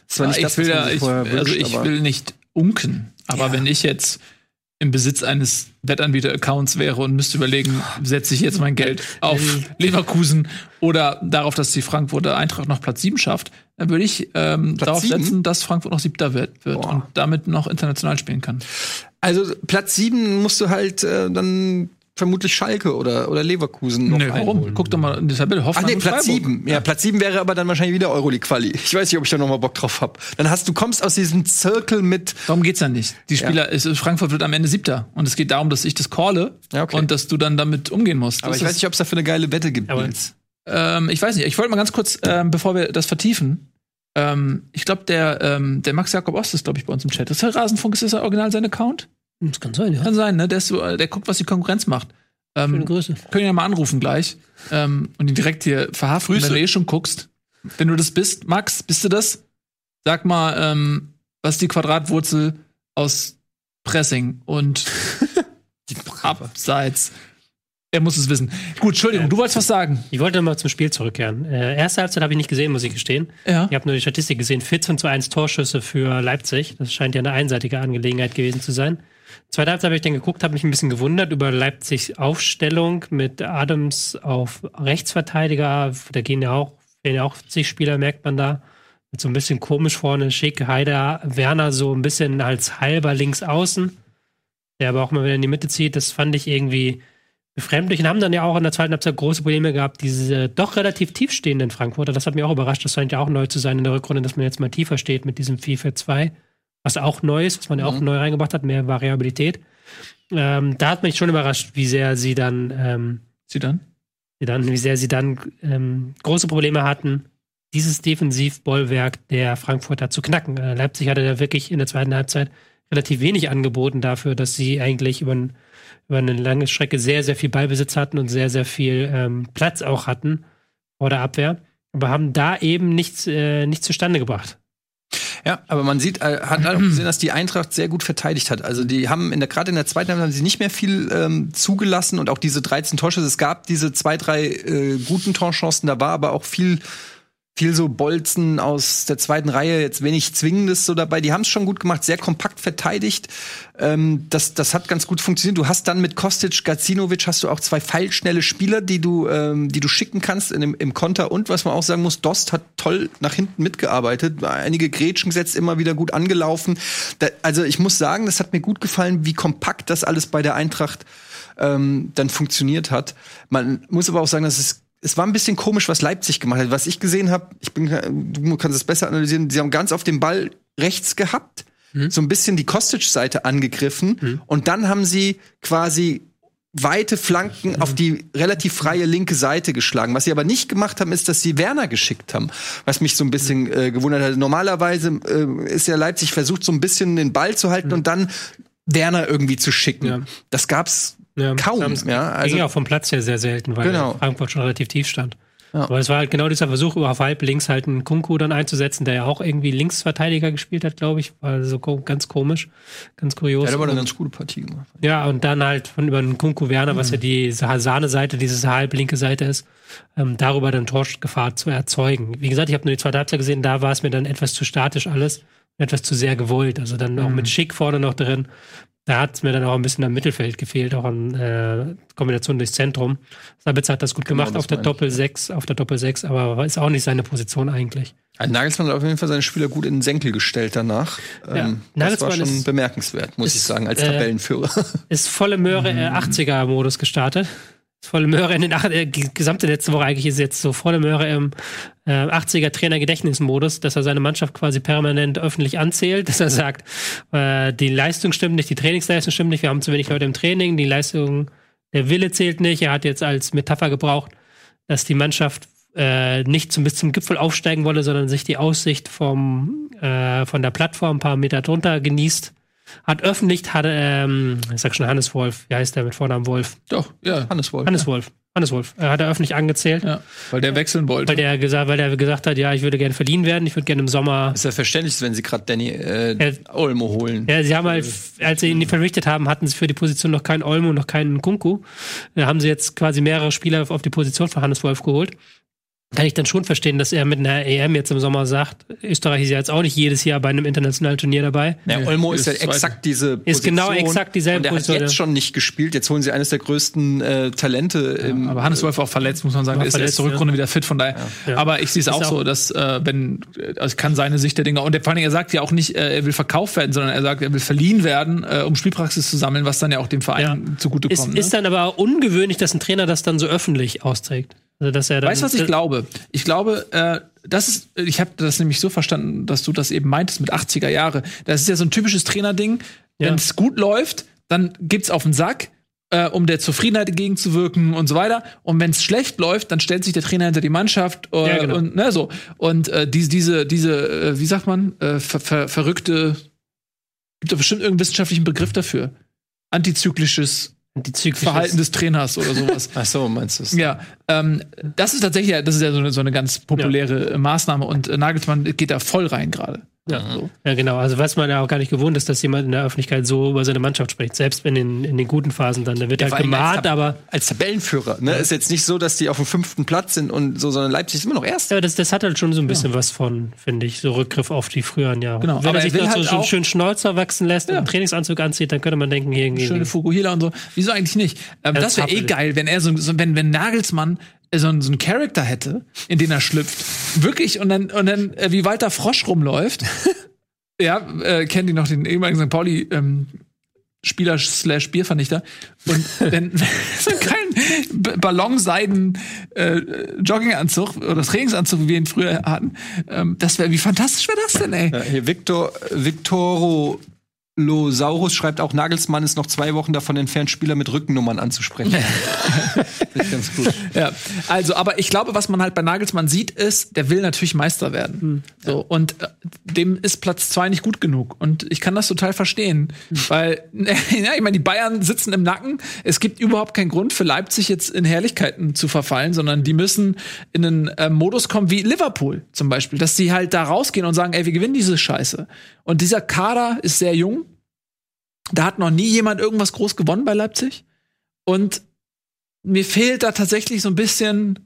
Das war nicht ja, das, will ja, ich, wünscht, also ich will nicht unken, aber ja. wenn ich jetzt im Besitz eines Wettanbieter-Accounts wäre und müsste überlegen, setze ich jetzt mein Geld auf Leverkusen oder darauf, dass die Frankfurter Eintracht noch Platz 7 schafft, dann würde ich ähm, darauf 7? setzen, dass Frankfurt noch siebter wird, wird und damit noch international spielen kann. Also Platz 7 musst du halt äh, dann vermutlich Schalke oder, oder Leverkusen noch nee, warum? Einholen. Guck doch mal in die Tabelle. Hoffmann Ach nee, Platz 7. Ja, Platz 7 wäre aber dann wahrscheinlich wieder Euroleague-Quali. Ich weiß nicht, ob ich da noch mal Bock drauf hab. Dann hast du kommst aus diesem Zirkel mit. Darum geht's ja nicht. Die Spieler, ja. ist, Frankfurt wird am Ende Siebter. Und es geht darum, dass ich das calle ja, okay. und dass du dann damit umgehen musst. Aber das ich weiß nicht, ob es dafür eine geile Wette gibt. Aber, ähm, ich weiß nicht. Ich wollte mal ganz kurz, ähm, bevor wir das vertiefen, ähm, ich glaube, der, ähm, der Max Jakob Ost ist, glaube ich, bei uns im Chat. Das ist Rasenfunk, ist das original sein Account? Das kann sein, ja. Kann sein, ne? Der, ist so, der guckt, was die Konkurrenz macht. Ähm, Schöne Grüße. Können ja mal anrufen gleich ähm, und ihn direkt hier verhaften, Grüße. wenn du eh schon guckst. Wenn du das bist, Max, bist du das? Sag mal, ähm, was ist die Quadratwurzel aus Pressing und Abseits? Er muss es wissen. Gut, Entschuldigung, du wolltest was sagen. Ich wollte mal zum Spiel zurückkehren. Äh, erste Halbzeit habe ich nicht gesehen, muss ich gestehen. Ja. Ich habe nur die Statistik gesehen. 14 zu 1 Torschüsse für Leipzig. Das scheint ja eine einseitige Angelegenheit gewesen zu sein. Zweite Halbzeit habe ich dann geguckt, habe mich ein bisschen gewundert über Leipzigs Aufstellung mit Adams auf Rechtsverteidiger. Da gehen ja auch, gehen ja auch zig Spieler, merkt man da. Mit so ein bisschen komisch vorne, Schick, Heider, Werner so ein bisschen als halber links außen, der aber auch mal wieder in die Mitte zieht. Das fand ich irgendwie befremdlich und haben dann ja auch in der zweiten Halbzeit große Probleme gehabt, diese doch relativ tiefstehenden Frankfurter. Das hat mich auch überrascht. Das scheint ja auch neu zu sein in der Rückrunde, dass man jetzt mal tiefer steht mit diesem 4-4-2 was auch neu ist, was man ja auch mhm. neu reingebracht hat, mehr Variabilität. Ähm, da hat mich schon überrascht, wie sehr sie dann, ähm, sie dann, sie dann, wie sehr sie dann ähm, große Probleme hatten, dieses Defensivbollwerk der Frankfurter zu knacken. Äh, Leipzig hatte da wirklich in der zweiten Halbzeit relativ wenig angeboten dafür, dass sie eigentlich über, ein, über eine lange Strecke sehr, sehr viel Ballbesitz hatten und sehr, sehr viel ähm, Platz auch hatten vor der Abwehr. Aber haben da eben nichts, äh, nichts zustande gebracht. Ja, aber man sieht, äh, hat auch gesehen, dass die Eintracht sehr gut verteidigt hat. Also die haben in der gerade in der zweiten Halbzeit haben sie nicht mehr viel ähm, zugelassen und auch diese 13 Torschüsse. Es gab diese zwei, drei äh, guten Torchancen, da war aber auch viel viel so Bolzen aus der zweiten Reihe, jetzt wenig Zwingendes so dabei. Die haben es schon gut gemacht, sehr kompakt verteidigt. Ähm, das, das hat ganz gut funktioniert. Du hast dann mit Kostic, Gacinovic hast du auch zwei feilschnelle Spieler, die du, ähm, die du schicken kannst in dem, im Konter. Und was man auch sagen muss, Dost hat toll nach hinten mitgearbeitet. Einige Grätschen gesetzt, immer wieder gut angelaufen. Da, also ich muss sagen, das hat mir gut gefallen, wie kompakt das alles bei der Eintracht ähm, dann funktioniert hat. Man muss aber auch sagen, dass es es war ein bisschen komisch, was Leipzig gemacht hat. Was ich gesehen habe, ich bin, du kannst es besser analysieren. Sie haben ganz auf dem Ball rechts gehabt, mhm. so ein bisschen die Kostic-Seite angegriffen mhm. und dann haben sie quasi weite Flanken mhm. auf die relativ freie linke Seite geschlagen. Was sie aber nicht gemacht haben, ist, dass sie Werner geschickt haben. Was mich so ein bisschen äh, gewundert hat. Normalerweise äh, ist ja Leipzig versucht, so ein bisschen den Ball zu halten mhm. und dann Werner irgendwie zu schicken. Ja. Das gab's ja, Kaum, ja. Also, ging auch vom Platz her sehr selten, weil genau. Frankfurt schon relativ tief stand. Ja. Aber es war halt genau dieser Versuch, über halb links halt einen Kunku dann einzusetzen, der ja auch irgendwie Linksverteidiger gespielt hat, glaube ich. War so ganz komisch, ganz kurios. Der hat aber eine ganz gute Partie gemacht. Ja, und dann halt von über einen Kunku Werner, mhm. was ja die Sahne-Seite, diese halb linke Seite ist, ähm, darüber dann Torgefahr zu erzeugen. Wie gesagt, ich habe nur die zweite Halbzeit gesehen, da war es mir dann etwas zu statisch alles, etwas zu sehr gewollt. Also dann auch mhm. mit Schick vorne noch drin da hat es mir dann auch ein bisschen am Mittelfeld gefehlt, auch an äh, Kombination durchs Zentrum. Sabitzer hat das gut genau, gemacht das auf der Doppel 6, auf der Doppel 6, aber ist auch nicht seine Position eigentlich. Ein Nagelsmann hat auf jeden Fall seine Spieler gut in den Senkel gestellt danach. Ja. Ähm, das war schon ist, bemerkenswert, muss ist, ich sagen, als Tabellenführer. Ist volle Möhre äh, 80er-Modus gestartet volle Möhre in den ach, äh, gesamte letzte Woche eigentlich ist jetzt so volle Möhre im äh, 80er Trainer Gedächtnismodus, dass er seine Mannschaft quasi permanent öffentlich anzählt, dass er sagt, äh, die Leistung stimmt nicht, die Trainingsleistung stimmt nicht, wir haben zu wenig Leute im Training, die Leistung, der Wille zählt nicht. Er hat jetzt als Metapher gebraucht, dass die Mannschaft äh, nicht zum, bis zum Gipfel aufsteigen wolle, sondern sich die Aussicht vom, äh, von der Plattform ein paar Meter drunter genießt hat öffentlich, hat, ähm, ich sag schon Hannes Wolf, wie heißt der mit Vornamen Wolf? Doch, ja, Hannes Wolf. Hannes ja. Wolf. Hannes Wolf. Er hat er öffentlich angezählt. Ja, weil der wechseln wollte. Weil der gesagt, weil der gesagt hat, ja, ich würde gerne verliehen werden, ich würde gerne im Sommer. ist ja verständlich, wenn sie gerade Danny äh, ja, Olmo holen. Ja, sie haben halt, als sie ihn verrichtet haben, hatten sie für die Position noch keinen Olmo, noch keinen Kunku. Da haben sie jetzt quasi mehrere Spieler auf die Position von Hannes Wolf geholt kann ich dann schon verstehen, dass er mit einer EM jetzt im Sommer sagt, Österreich ist ja jetzt auch nicht jedes Jahr bei einem internationalen Turnier dabei. Ja, Olmo ist, ist ja exakt diese Position. Ist genau exakt dieselbe und er Position. hat jetzt schon nicht gespielt. Jetzt holen sie eines der größten äh, Talente. Ja, aber Hannes Wolf auch verletzt, muss man sagen. Der ist erste Rückrunde ja. wieder fit, von daher. Ja. Aber ich sehe es auch, auch, so, dass äh, wenn, also kann seine Sicht der Dinge, und vor allem er sagt ja auch nicht, äh, er will verkauft werden, sondern er sagt, er will verliehen werden, äh, um Spielpraxis zu sammeln, was dann ja auch dem Verein zugutekommt. Ist, ne? ist dann aber ungewöhnlich, dass ein Trainer das dann so öffentlich austrägt. Also, dass er weißt du, was ich glaube? Ich glaube, äh, das ist, ich habe das nämlich so verstanden, dass du das eben meintest mit 80er Jahre. Das ist ja so ein typisches Trainerding. Ja. Wenn es gut läuft, dann gibt's auf den Sack, äh, um der Zufriedenheit entgegenzuwirken und so weiter. Und wenn es schlecht läuft, dann stellt sich der Trainer hinter die Mannschaft äh, ja, genau. und ne, so. Und äh, diese, diese, diese, äh, wie sagt man, äh, ver ver verrückte, gibt doch bestimmt irgendeinen wissenschaftlichen Begriff dafür. Antizyklisches Verhalten des Trainers oder sowas. Ach so, meinst du es? Ja, ähm, das ist tatsächlich, das ist ja so eine, so eine ganz populäre ja. Maßnahme und äh, Nagelsmann geht da voll rein gerade. Ja, so. ja, genau. Also was man ja auch gar nicht gewohnt ist, dass jemand in der Öffentlichkeit so über seine Mannschaft spricht. Selbst in den, in den guten Phasen dann. Da wird ja, halt gemahnt, aber. Als Tabellenführer, ne? Ja. Ist jetzt nicht so, dass die auf dem fünften Platz sind und so, sondern Leipzig ist immer noch erst. Ja, das, das hat halt schon so ein bisschen ja. was von, finde ich, so Rückgriff auf die früheren Jahre. Genau. Wenn aber er sich noch halt so einen schönen Schnäuzer wachsen lässt und einen Trainingsanzug anzieht, dann könnte man denken, hier irgendwie. Schöne Fukuhila und so. Wieso eigentlich nicht? Ähm, das wäre eh geil, wenn er so, so wenn, wenn Nagelsmann so, so einen Charakter hätte, in den er schlüpft. Wirklich, und dann, und dann äh, wie Walter Frosch rumläuft. ja, äh, kennen die noch den ehemaligen St. Pauli ähm, Spieler slash Biervernichter und dann so einen kleinen Ballonseiden äh, Jogginganzug oder Trainingsanzug, wie wir ihn früher hatten. Ähm, das wäre, wie fantastisch wäre das denn, ey? Ja, hier Victor, Victoro Losaurus schreibt auch, Nagelsmann ist noch zwei Wochen davon entfernt, Spieler mit Rückennummern anzusprechen. das ist ganz gut. Ja, also, aber ich glaube, was man halt bei Nagelsmann sieht, ist, der will natürlich Meister werden. Hm. So, und äh, dem ist Platz zwei nicht gut genug. Und ich kann das total verstehen. Weil, ja, ich meine, die Bayern sitzen im Nacken. Es gibt überhaupt keinen Grund für Leipzig jetzt in Herrlichkeiten zu verfallen, sondern die müssen in einen äh, Modus kommen wie Liverpool zum Beispiel, dass die halt da rausgehen und sagen, ey, wir gewinnen diese Scheiße. Und dieser Kader ist sehr jung. Da hat noch nie jemand irgendwas groß gewonnen bei Leipzig. Und mir fehlt da tatsächlich so ein bisschen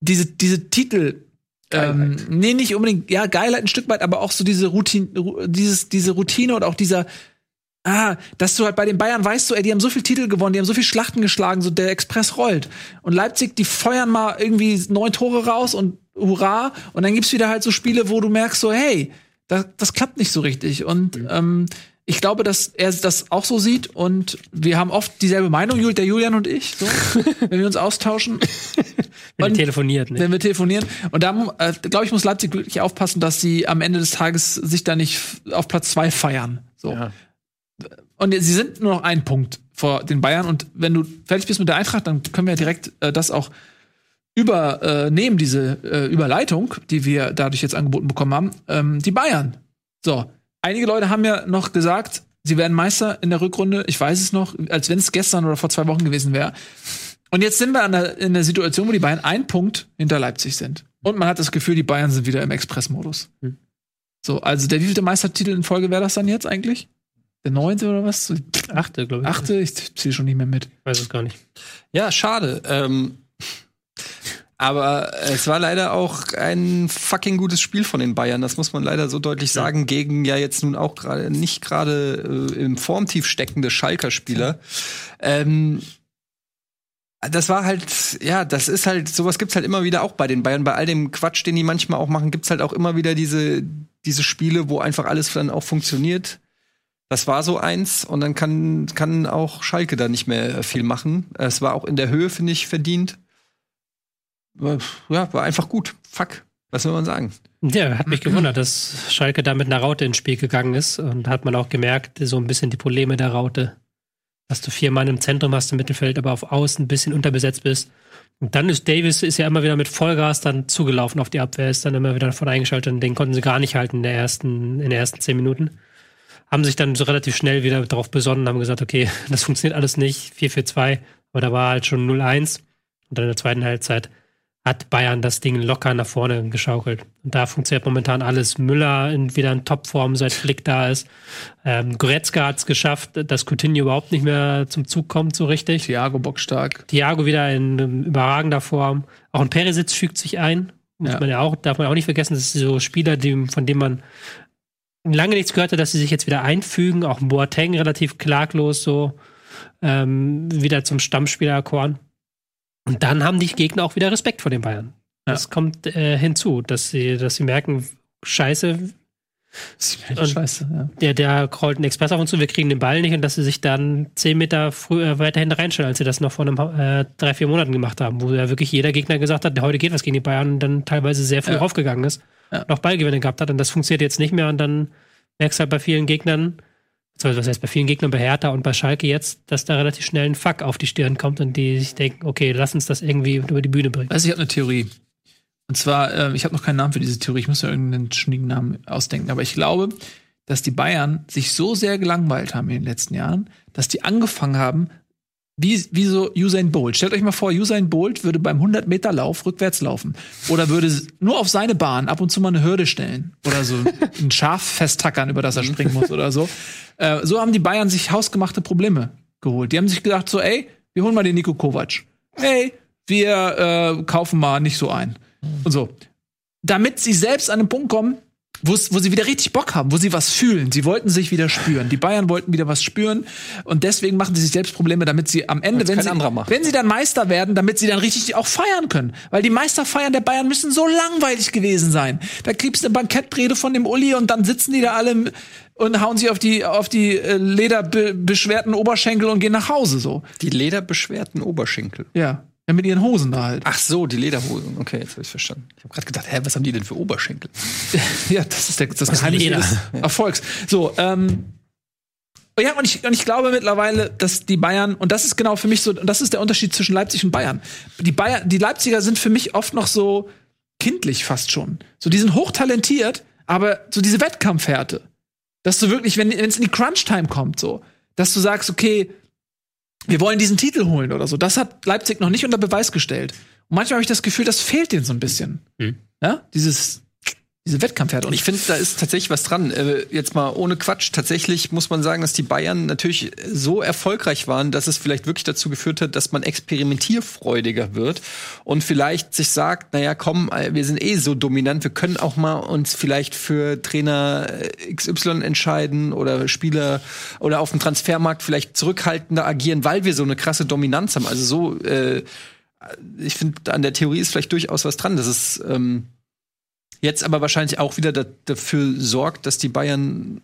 diese, diese Titel, ähm, nee, nicht unbedingt, ja, Geilheit ein Stück weit, aber auch so diese Routine, dieses, diese Routine und auch dieser, ah, dass du halt bei den Bayern weißt du, ey, die haben so viel Titel gewonnen, die haben so viel Schlachten geschlagen, so der Express rollt. Und Leipzig, die feuern mal irgendwie neun Tore raus und hurra. Und dann gibt's wieder halt so Spiele, wo du merkst so, hey, das, das klappt nicht so richtig. Und ähm, ich glaube, dass er das auch so sieht und wir haben oft dieselbe Meinung, der Julian und ich, so, wenn wir uns austauschen. Wenn Und- ihr telefoniert, ne? wenn wir telefonieren. Und da, äh, glaube ich, muss Leipzig wirklich aufpassen, dass sie am Ende des Tages sich da nicht auf Platz zwei feiern. So. Ja. Und sie sind nur noch ein Punkt vor den Bayern. Und wenn du fertig bist mit der Eintracht, dann können wir direkt äh, das auch übernehmen, diese äh, Überleitung, die wir dadurch jetzt angeboten bekommen haben. Ähm, die Bayern. So. Einige Leute haben ja noch gesagt, sie werden Meister in der Rückrunde. Ich weiß es noch, als wenn es gestern oder vor zwei Wochen gewesen wäre. Und jetzt sind wir an der, in der Situation, wo die Bayern ein Punkt hinter Leipzig sind. Und man hat das Gefühl, die Bayern sind wieder im Expressmodus. Hm. So, also der wievielte Meistertitel in Folge wäre das dann jetzt eigentlich? Der neunte oder was? Achte, glaube ich. Achte? Ich zähle schon nicht mehr mit. Ich weiß es gar nicht. Ja, schade. Ähm, aber es war leider auch ein fucking gutes Spiel von den Bayern. Das muss man leider so deutlich sagen. Gegen ja jetzt nun auch gerade nicht gerade äh, im Formtief steckende Schalker Spieler. Ähm, das war halt, ja, das ist halt, sowas gibt's halt immer wieder auch bei den Bayern. Bei all dem Quatsch, den die manchmal auch machen, gibt's halt auch immer wieder diese, diese Spiele, wo einfach alles dann auch funktioniert. Das war so eins und dann kann, kann auch Schalke da nicht mehr viel machen. Es war auch in der Höhe, finde ich, verdient. Ja, war einfach gut. Fuck. Was will man sagen? Ja, hat mich gewundert, dass Schalke da mit einer Raute ins Spiel gegangen ist. Und hat man auch gemerkt, so ein bisschen die Probleme der Raute. Dass du vier Mann im Zentrum hast im Mittelfeld, aber auf Außen ein bisschen unterbesetzt bist. Und dann ist Davis ist ja immer wieder mit Vollgas dann zugelaufen auf die Abwehr, ist dann immer wieder davon eingeschaltet und den konnten sie gar nicht halten in der ersten, in den ersten zehn Minuten. Haben sich dann so relativ schnell wieder darauf besonnen, haben gesagt, okay, das funktioniert alles nicht, 4-4-2, aber da war halt schon 0-1. Und dann in der zweiten Halbzeit hat Bayern das Ding locker nach vorne geschaukelt. Und da funktioniert momentan alles. Müller in wieder in Topform, seit Flick da ist. Ähm, Goretzka hat es geschafft, dass Coutinho überhaupt nicht mehr zum Zug kommt so richtig. Thiago bockstark. Thiago wieder in ähm, überragender Form. Auch ein Perisic fügt sich ein. Muss Ja. man ja auch, darf man auch nicht vergessen, das sind so Spieler, die, von denen man lange nichts gehört hat, dass sie sich jetzt wieder einfügen. Auch Boateng relativ klaglos so ähm, wieder zum Stammspieler erkoren. Und dann haben die Gegner auch wieder Respekt vor den Bayern. Das kommt äh, hinzu, dass sie, dass sie merken, Scheiße, Und- Scheiße, ja. der, der rollt einen Express auf uns zu, wir kriegen den Ball nicht und dass sie sich dann zehn Meter früher weiterhin reinstellen, als sie das noch vor einem, äh, drei, vier Monaten gemacht haben, wo ja wirklich jeder Gegner gesagt hat, heute geht was gegen die Bayern und dann teilweise sehr früh Ja. raufgegangen ist, Ja. noch Ballgewinne gehabt hat und das funktioniert jetzt nicht mehr und dann merkst du halt bei vielen Gegnern, beziehungsweise was heißt bei vielen Gegnern, bei Hertha und bei Schalke jetzt, dass da relativ schnell ein Fuck auf die Stirn kommt und die sich denken, okay, lass uns das irgendwie über die Bühne bringen. Du, ich habe eine Theorie. Und zwar, ähm, ich habe noch keinen Namen für diese Theorie, ich muss ja irgendeinen schnieken Namen ausdenken, aber ich glaube, dass die Bayern sich so sehr gelangweilt haben in den letzten Jahren, dass die angefangen haben, wie, wie so Usain Bolt. Stellt euch mal vor, Usain Bolt würde beim 100-Meter-Lauf rückwärts laufen. Oder würde nur auf seine Bahn ab und zu mal eine Hürde stellen. Oder so ein Schaf festtackern, über das er springen muss oder so. Äh, so haben die Bayern sich hausgemachte Probleme geholt. Die haben sich gedacht so, ey, wir holen mal den Nico Kovac. Hey, wir äh, kaufen mal nicht so ein. Und so. Damit sie selbst an den Punkt kommen, wo sie wieder richtig Bock haben, wo sie was fühlen. Sie wollten sich wieder spüren. Die Bayern wollten wieder was spüren. Und deswegen machen sie sich selbst Probleme, damit sie am Ende, wenn sie, wenn sie dann Meister werden, damit sie dann richtig auch feiern können. Weil die Meisterfeiern der Bayern müssen so langweilig gewesen sein. Da kriegst du eine Bankettrede von dem Uli und dann sitzen die da alle und hauen sich auf die, auf die äh, lederbeschwerten Oberschenkel und gehen nach Hause so. Die lederbeschwerten Oberschenkel. Ja. Ja, mit ihren Hosen da halt. Ach so, die Lederhosen. Okay, jetzt habe ich verstanden. Ich habe gerade gedacht, hä, was haben die denn für Oberschenkel? Ja, das ist der, das Geheimnis des Erfolgs. So, ähm, ja, und ich, und ich glaube mittlerweile, dass die Bayern, und das ist genau für mich so, und das ist der Unterschied zwischen Leipzig und Bayern. Die Bayern, die Leipziger sind für mich oft noch so kindlich fast schon. So, die sind hochtalentiert, aber so diese Wettkampfhärte. Dass du wirklich, wenn es in die Crunch-Time kommt, so, dass du sagst, okay, wir wollen diesen Titel holen oder so. Das hat Leipzig noch nicht unter Beweis gestellt. Und manchmal habe ich das Gefühl, das fehlt denen so ein bisschen. Hm. Ja, dieses, diese Wettkampfhärte. Und ich finde, da ist tatsächlich was dran. Äh, jetzt mal ohne Quatsch. Tatsächlich muss man sagen, dass die Bayern natürlich so erfolgreich waren, dass es vielleicht wirklich dazu geführt hat, dass man experimentierfreudiger wird und vielleicht sich sagt, naja, komm, äh, wir sind eh so dominant, wir können auch mal uns vielleicht für Trainer äh, XY entscheiden oder Spieler oder auf dem Transfermarkt vielleicht zurückhaltender agieren, weil wir so eine krasse Dominanz haben. Also so, äh, ich finde, an der Theorie ist vielleicht durchaus was dran. Das ist ähm, jetzt aber wahrscheinlich auch wieder da, dafür sorgt, dass die Bayern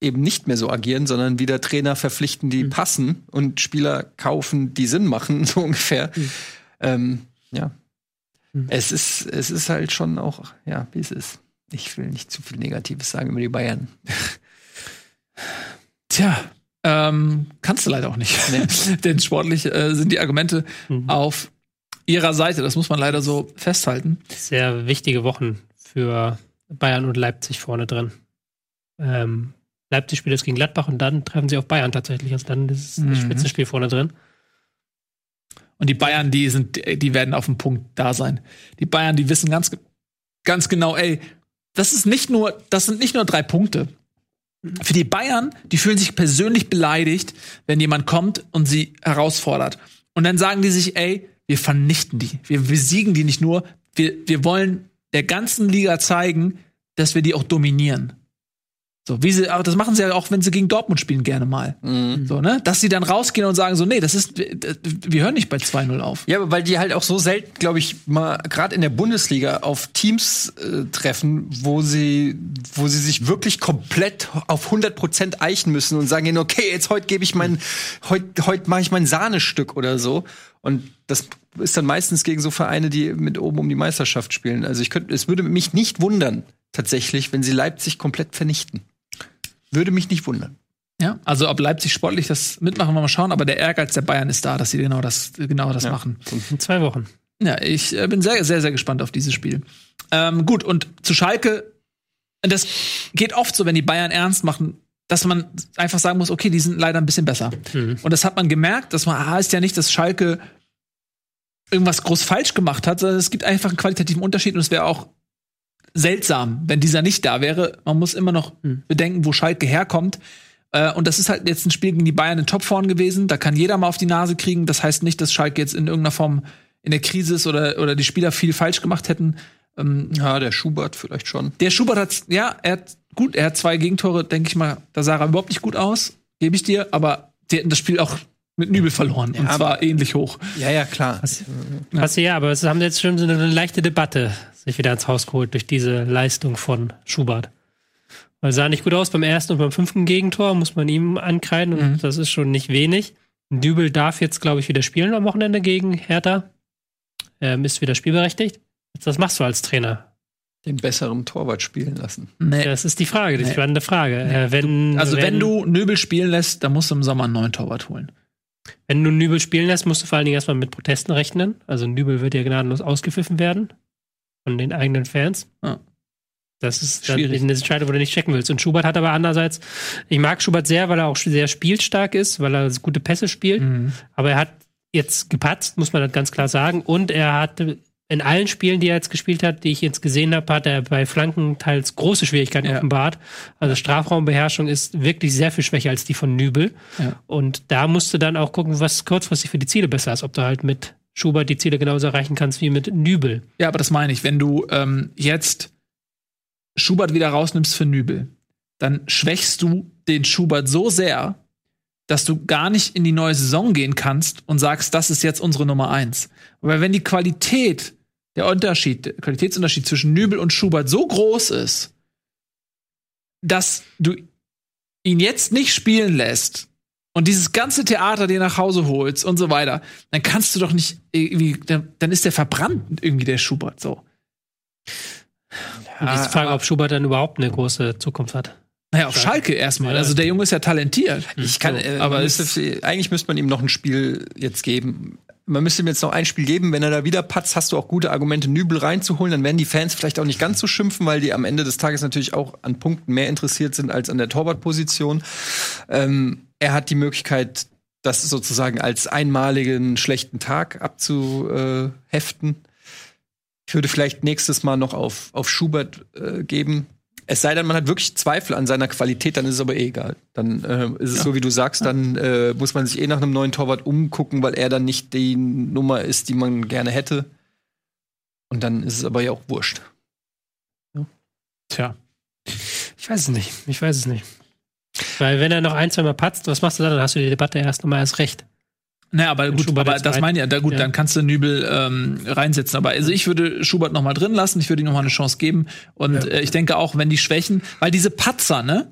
eben nicht mehr so agieren, sondern wieder Trainer verpflichten, die Mhm. passen und Spieler kaufen, die Sinn machen, so ungefähr. Mhm. Ähm, ja. Mhm. Es ist, es ist halt schon auch, ja, wie es ist. Ich will nicht zu viel Negatives sagen über die Bayern. Tja, ähm, kannst du leider auch nicht. Denn sportlich äh, sind die Argumente Mhm. auf ihrer Seite. Das muss man leider so festhalten. Sehr wichtige Wochen für Bayern und Leipzig vorne drin. Ähm, Leipzig spielt jetzt gegen Gladbach und dann treffen sie auf Bayern tatsächlich. Also dann ist das Mhm. Spitzenspiel vorne drin. Und die Bayern, die sind, die werden auf dem Punkt da sein. Die Bayern, die wissen ganz, ganz genau, ey, das ist nicht nur, das sind nicht nur drei Punkte. Für die Bayern, die fühlen sich persönlich beleidigt, wenn jemand kommt und sie herausfordert. Und dann sagen die sich, ey, wir vernichten die. Wir besiegen die nicht nur. Wir, wir wollen der ganzen Liga zeigen, dass wir die auch dominieren. So, wie sie, aber das machen sie ja auch, wenn sie gegen Dortmund spielen, gerne mal. So, ne? Dass sie dann rausgehen und sagen so, nee, das ist, wir hören nicht bei 2-0 auf. Ja, weil die halt auch so selten, glaube ich, mal gerade in der Bundesliga auf Teams äh, treffen, wo sie, wo sie sich wirklich komplett auf 100% eichen müssen und sagen, okay, jetzt heute gebe ich mein, heute heute mache ich mein Sahnestück oder so. Und das ist dann meistens gegen so Vereine, die mit oben um die Meisterschaft spielen. Also ich könnte, es würde mich nicht wundern, tatsächlich, wenn sie Leipzig komplett vernichten. Würde mich nicht wundern. Ja, also ob Leipzig sportlich das mitmachen, wir mal schauen, aber der Ehrgeiz der Bayern ist da, dass sie genau das, genau das Ja. machen. In zwei Wochen. Ja, ich äh, bin sehr, sehr, sehr gespannt auf dieses Spiel. Ähm, gut, und zu Schalke, das geht oft so, wenn die Bayern ernst machen, dass man einfach sagen muss, okay, die sind leider ein bisschen besser. Mhm. Und das hat man gemerkt, dass man heißt ja nicht, dass Schalke irgendwas groß falsch gemacht hat, sondern es gibt einfach einen qualitativen Unterschied und es wäre auch seltsam, wenn dieser nicht da wäre. Man muss immer noch Mhm. bedenken, wo Schalke herkommt. Äh, und das ist halt jetzt ein Spiel gegen die Bayern in Topform gewesen. Da kann jeder mal auf die Nase kriegen. Das heißt nicht, dass Schalke jetzt in irgendeiner Form in der Krise ist oder, oder die Spieler viel falsch gemacht hätten. Ähm, Ja, der Schubert vielleicht schon. der Schubert hat, ja, er hat, gut, er hat zwei Gegentore, denke ich mal, da sah er überhaupt nicht gut aus, gebe ich dir, aber die hätten das Spiel auch mit Nübel verloren. und Ja, zwar ähnlich hoch. Ja, ja, klar. Was ja, aber es haben jetzt schon so eine leichte Debatte sich wieder ins Haus geholt durch diese Leistung von Schubert. Weil sah nicht gut aus beim ersten und beim fünften Gegentor, muss man ihm ankreiden und Mhm. das ist schon nicht wenig. Dübel darf jetzt, glaube ich, wieder spielen am Wochenende gegen Hertha. Ähm, ist wieder spielberechtigt. Was machst du als Trainer? Den besseren Torwart spielen lassen. Nee. Das ist die Frage, die Nee. spannende Frage. Äh, wenn, Also wenn, du Nöbel spielen lässt, dann musst du im Sommer einen neuen Torwart holen. Wenn du Nübel spielen lässt, musst du vor allen Dingen erstmal mit Protesten rechnen. Also Nübel wird ja gnadenlos ausgepfiffen werden von den eigenen Fans. Ja. Das ist dann Schwierig. eine Entscheidung, wo du nicht checken willst. Und Schubert hat aber andererseits, ich mag Schubert sehr, weil er auch sehr spielstark ist, weil er gute Pässe spielt. Mhm. Aber er hat jetzt gepatzt, muss man das ganz klar sagen. Und er hat in allen Spielen, die er jetzt gespielt hat, die ich jetzt gesehen habe, hat er bei Flanken teils große Schwierigkeiten Ja. offenbart. Also Strafraumbeherrschung ist wirklich sehr viel schwächer als die von Nübel. Ja. Und da musst du dann auch gucken, was kurzfristig für die Ziele besser ist. Ob du halt mit Schubert die Ziele genauso erreichen kannst wie mit Nübel. Ja, aber das meine ich. Wenn du ähm, jetzt Schubert wieder rausnimmst für Nübel, dann schwächst du den Schubert so sehr, dass du gar nicht in die neue Saison gehen kannst und sagst, das ist jetzt unsere Nummer eins. Aber wenn die Qualität, der Unterschied, der Qualitätsunterschied zwischen Nübel und Schubert so groß ist, dass du ihn jetzt nicht spielen lässt und dieses ganze Theater dir nach Hause holst und so weiter, dann kannst du doch nicht irgendwie, dann, ist der verbrannt irgendwie der Schubert so. Und die Frage, ob Schubert dann überhaupt eine große Zukunft hat. Naja, auf Schalke erstmal. Also der Junge ist ja talentiert. Ich kann, So, äh, aber müsste, eigentlich müsste man ihm noch ein Spiel jetzt geben. man müsste ihm jetzt noch ein Spiel geben. Wenn er da wieder patzt, hast du auch gute Argumente, Nübel reinzuholen. Dann werden die Fans vielleicht auch nicht ganz so schimpfen, weil die am Ende des Tages natürlich auch an Punkten mehr interessiert sind als an der Torwartposition. Ähm, er hat die Möglichkeit, das sozusagen als einmaligen schlechten Tag abzuheften. Ich würde vielleicht nächstes Mal noch auf, auf Schubert äh, geben. Es sei denn, man hat wirklich Zweifel an seiner Qualität, dann ist es aber eh egal. Dann äh, ist es Ja. so, wie du sagst, dann äh, muss man sich eh nach einem neuen Torwart umgucken, weil er dann nicht die Nummer ist, die man gerne hätte. Und dann ist es aber ja auch wurscht. Tja. Ich weiß es nicht. Ich weiß es nicht. Weil wenn er noch ein, zwei Mal patzt, was machst du dann? Dann hast du die Debatte erst nochmal erst recht. Naja, aber Wenn gut, Schubert aber das rein- meine ich ja, da gut, Ja. dann kannst du Nübel ähm, reinsetzen. Aber also ich würde Schubert noch mal drin lassen, ich würde ihm noch mal eine Chance geben. Und Ja. äh, ich denke auch, wenn die Schwächen, weil diese Patzer, ne,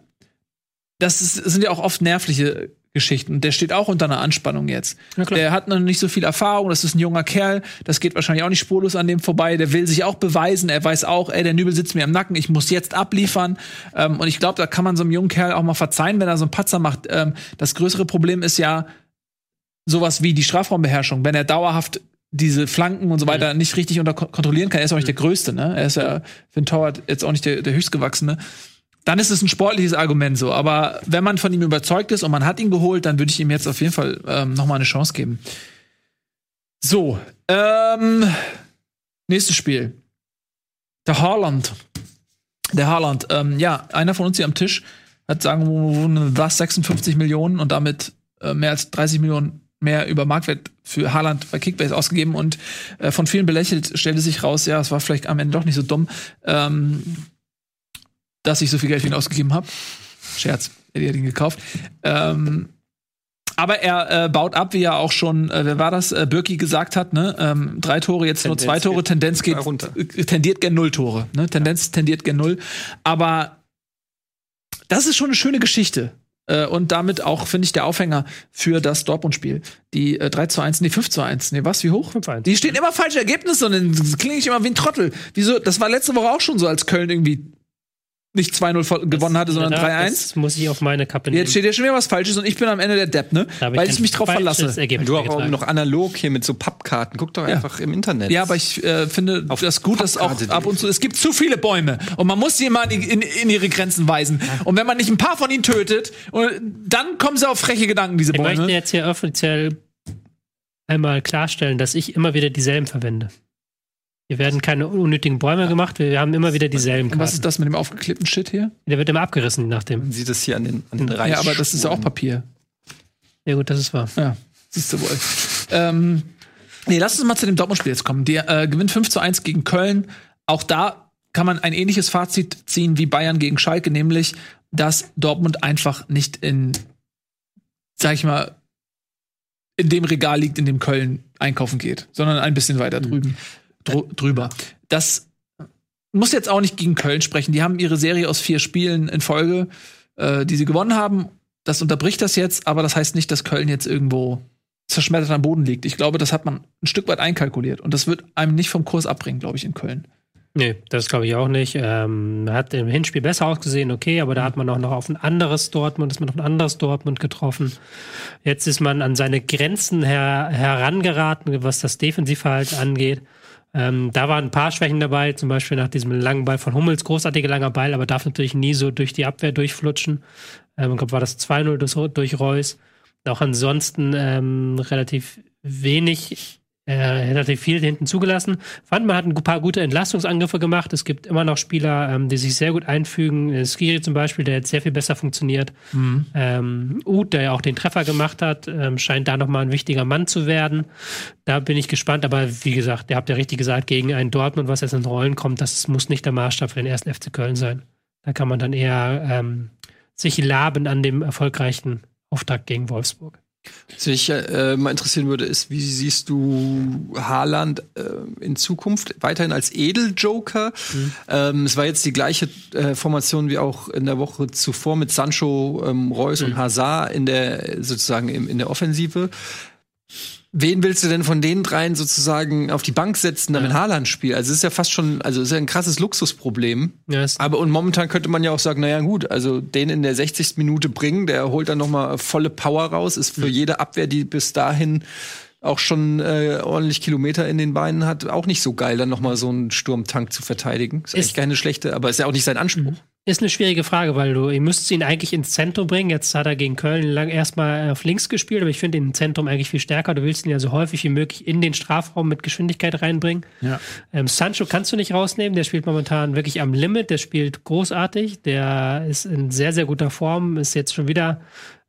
das ist, sind ja auch oft nervliche Geschichten. Der steht auch unter einer Anspannung jetzt. Der hat noch nicht so viel Erfahrung, das ist ein junger Kerl, das geht wahrscheinlich auch nicht spurlos an dem vorbei. Der will sich auch beweisen, er weiß auch, ey, der Nübel sitzt mir im Nacken, ich muss jetzt abliefern. Ähm, und ich glaube, da kann man so einem jungen Kerl auch mal verzeihen, wenn er so einen Patzer macht. Ähm, das größere Problem ist ja, sowas wie die Strafraumbeherrschung, wenn er dauerhaft diese Flanken und so weiter nicht richtig unter Ko- kontrollieren kann, er ist auch nicht der Größte, ne? Er ist ja für einen Torwart jetzt auch nicht der, der höchstgewachsene. Dann ist es ein sportliches Argument so. Aber wenn man von ihm überzeugt ist und man hat ihn geholt, dann würde ich ihm jetzt auf jeden Fall ähm, noch mal eine Chance geben. So, ähm, nächstes Spiel. Der Haaland. Der Haaland, ähm, ja, einer von uns hier am Tisch hat sagen wir was 56 Millionen und damit äh, mehr als 30 Millionen mehr über Marktwert für Haaland bei Kickbase ausgegeben und äh, von vielen belächelt stellte sich raus, ja, es war vielleicht am Ende doch nicht so dumm, ähm, dass ich so viel Geld für ihn ausgegeben habe. Scherz, Eddie hat ihn gekauft. Ähm, aber er äh, baut ab, wie ja auch schon, äh, wer war das, äh, Birki gesagt hat, ne? Ähm, drei Tore, jetzt nur Tendenz zwei Tore, Tendenz geht, runter. äh, tendiert gen Null Tore. Ne? Tendenz tendiert gen Null. Aber das ist schon eine schöne Geschichte. Äh, und damit auch, finde ich, der Aufhänger für das Dortmund-Spiel. Die äh, 3 zu 1, nee, 5 zu 1. Nee, was? Wie hoch? 5-1. Die stehen immer falsche Ergebnisse und dann klinge ich immer wie ein Trottel. Wieso? Das war letzte Woche auch schon so, als Köln irgendwie nicht 2-0 voll- gewonnen hatte, sondern Ja, 3-1. Das muss ich auf meine Kappe nehmen. Jetzt steht ja schon wieder was Falsches und ich bin am Ende der Depp, ne? Weil ich mich drauf verlasse. Ergebnis Du auch noch analog hier mit so Pappkarten. Guck doch Ja. einfach im Internet. Ja, aber ich äh, finde Auf das gut, dass auch ab und zu, es gibt zu viele Bäume und man muss sie mal in, in, in ihre Grenzen weisen. Und wenn man nicht ein paar von ihnen tötet, und dann kommen sie auf freche Gedanken, diese Ich möchte Bäume. jetzt hier offiziell einmal klarstellen, dass ich immer wieder dieselben verwende. Hier werden keine unnötigen Bäume gemacht, wir haben immer wieder dieselben Und was ist Karten. das mit dem aufgeklebten Shit hier? Der wird immer abgerissen, je nachdem. Man sieht das hier an den, an den Ja, aber das ist ja auch Papier. Ja gut, das ist wahr. Ja, siehst du wohl. ähm, nee, lass uns mal zu dem Dortmund-Spiel jetzt kommen. Der äh, gewinnt 5 zu 1 gegen Köln. Auch da kann man ein ähnliches Fazit ziehen wie Bayern gegen Schalke, nämlich, dass Dortmund einfach nicht in, sag ich mal, in dem Regal liegt, in dem Köln einkaufen geht, sondern ein bisschen weiter drüben, dr drüber. Das muss jetzt auch nicht gegen Köln sprechen. Die haben ihre Serie aus vier Spielen in Folge, äh, die sie gewonnen haben. Das unterbricht das jetzt, aber das heißt nicht, dass Köln jetzt irgendwo zerschmettert am Boden liegt. Ich glaube, das hat man ein Stück weit einkalkuliert und das wird einem nicht vom Kurs abbringen, glaube ich, in Köln. Nee, das glaube ich auch nicht. Ähm, hat im Hinspiel besser ausgesehen, okay, aber da hat man auch noch auf ein anderes Dortmund, ist man auf ein anderes Dortmund getroffen. Jetzt ist man an seine Grenzen her herangeraten, was das Defensivverhalten angeht. Ähm, da waren ein paar Schwächen dabei, zum Beispiel nach diesem langen Ball von Hummels, großartiger langer Ball, aber darf natürlich nie so durch die Abwehr durchflutschen. Ähm, ich glaube, war das 2-0 durch, Reus. Auch ansonsten ähm, relativ wenig äh, relativ viel hinten zugelassen. Fand man hat ein paar gute Entlastungsangriffe gemacht. Es gibt immer noch Spieler, ähm, die sich sehr gut einfügen. Äh, Skiri zum Beispiel, der jetzt sehr viel besser funktioniert. Ähm, Uth, der ja auch den Treffer gemacht hat, ähm, scheint da nochmal ein wichtiger Mann zu werden. Da bin ich gespannt. Aber wie gesagt, ihr habt ja richtig gesagt, gegen ein Dortmund, was jetzt in Rollen kommt, das muss nicht der Maßstab für den ersten FC Köln sein. Da kann man dann eher ähm, sich laben an dem erfolgreichen Auftakt gegen Wolfsburg. Was mich äh, mal interessieren würde, ist, wie siehst du Haaland äh, in Zukunft weiterhin als Edeljoker? Ähm, es war jetzt die gleiche äh, Formation wie auch in der Woche zuvor mit Sancho, ähm, Reus und Hazard in der sozusagen im, in der Offensive. Wen willst du denn von den dreien sozusagen auf die Bank setzen, damit Haaland spielt? Also es ist ja fast schon, also es ist ja ein krasses Luxusproblem. Ja, ist Aber und momentan könnte man ja auch sagen, naja gut, also den in der 60. Minute bringen, der holt dann noch mal volle Power raus, ist für jede Abwehr, die bis dahin auch schon äh, ordentlich Kilometer in den Beinen hat, auch nicht so geil, dann noch mal so einen Sturmtank zu verteidigen. Ist, ist eigentlich keine schlechte, aber ist ja auch nicht sein Anspruch. Ist eine schwierige Frage, weil du, ihr müsst ihn eigentlich ins Zentrum bringen. Jetzt hat er gegen Köln lang erstmal auf links gespielt, aber ich finde ihn im Zentrum eigentlich viel stärker. Du willst ihn ja so häufig wie möglich in den Strafraum mit Geschwindigkeit reinbringen. Ja. Ähm, Sancho kannst du nicht rausnehmen, der spielt momentan wirklich am Limit, der spielt großartig, der ist in sehr, sehr guter Form, ist jetzt schon wieder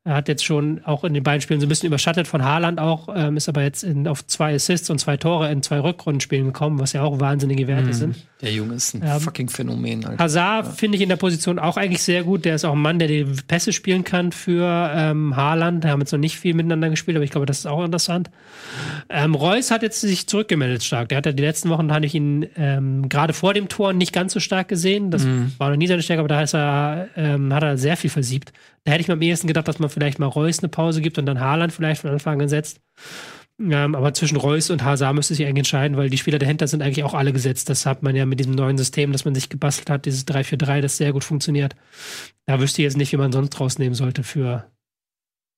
er hat jetzt schon auch in den beiden Spielen so ein bisschen überschattet von Haaland auch, ähm, ist aber jetzt in, auf zwei Assists und zwei Tore in zwei Rückrundenspielen gekommen, was ja auch wahnsinnige Werte mhm. sind. Der Junge ist ein Ja. fucking Phänomen. Alter. Hazard finde ich in der Position auch eigentlich sehr gut. Der ist auch ein Mann, der die Pässe spielen kann für ähm, Haaland. Wir haben jetzt noch nicht viel miteinander gespielt, aber ich glaube, das ist auch interessant. Ähm, Reus hat jetzt sich zurückgemeldet stark. Der hat ja die letzten Wochen, hatte ich ihn ähm, gerade vor dem Tor nicht ganz so stark gesehen. Das war noch nie seine Stärke, aber da er, ähm, hat er sehr viel versiebt. Da hätte ich mir am ehesten gedacht, dass man vielleicht mal Reus eine Pause gibt und dann Haaland vielleicht von Anfang an setzt. Ähm, aber zwischen Reus und Hazard müsste sich eigentlich entscheiden, weil die Spieler dahinter sind eigentlich auch alle gesetzt. Das hat man ja mit diesem neuen System, das man sich gebastelt hat, dieses 3-4-3, das sehr gut funktioniert. Da wüsste ich jetzt nicht, wie man sonst rausnehmen sollte für,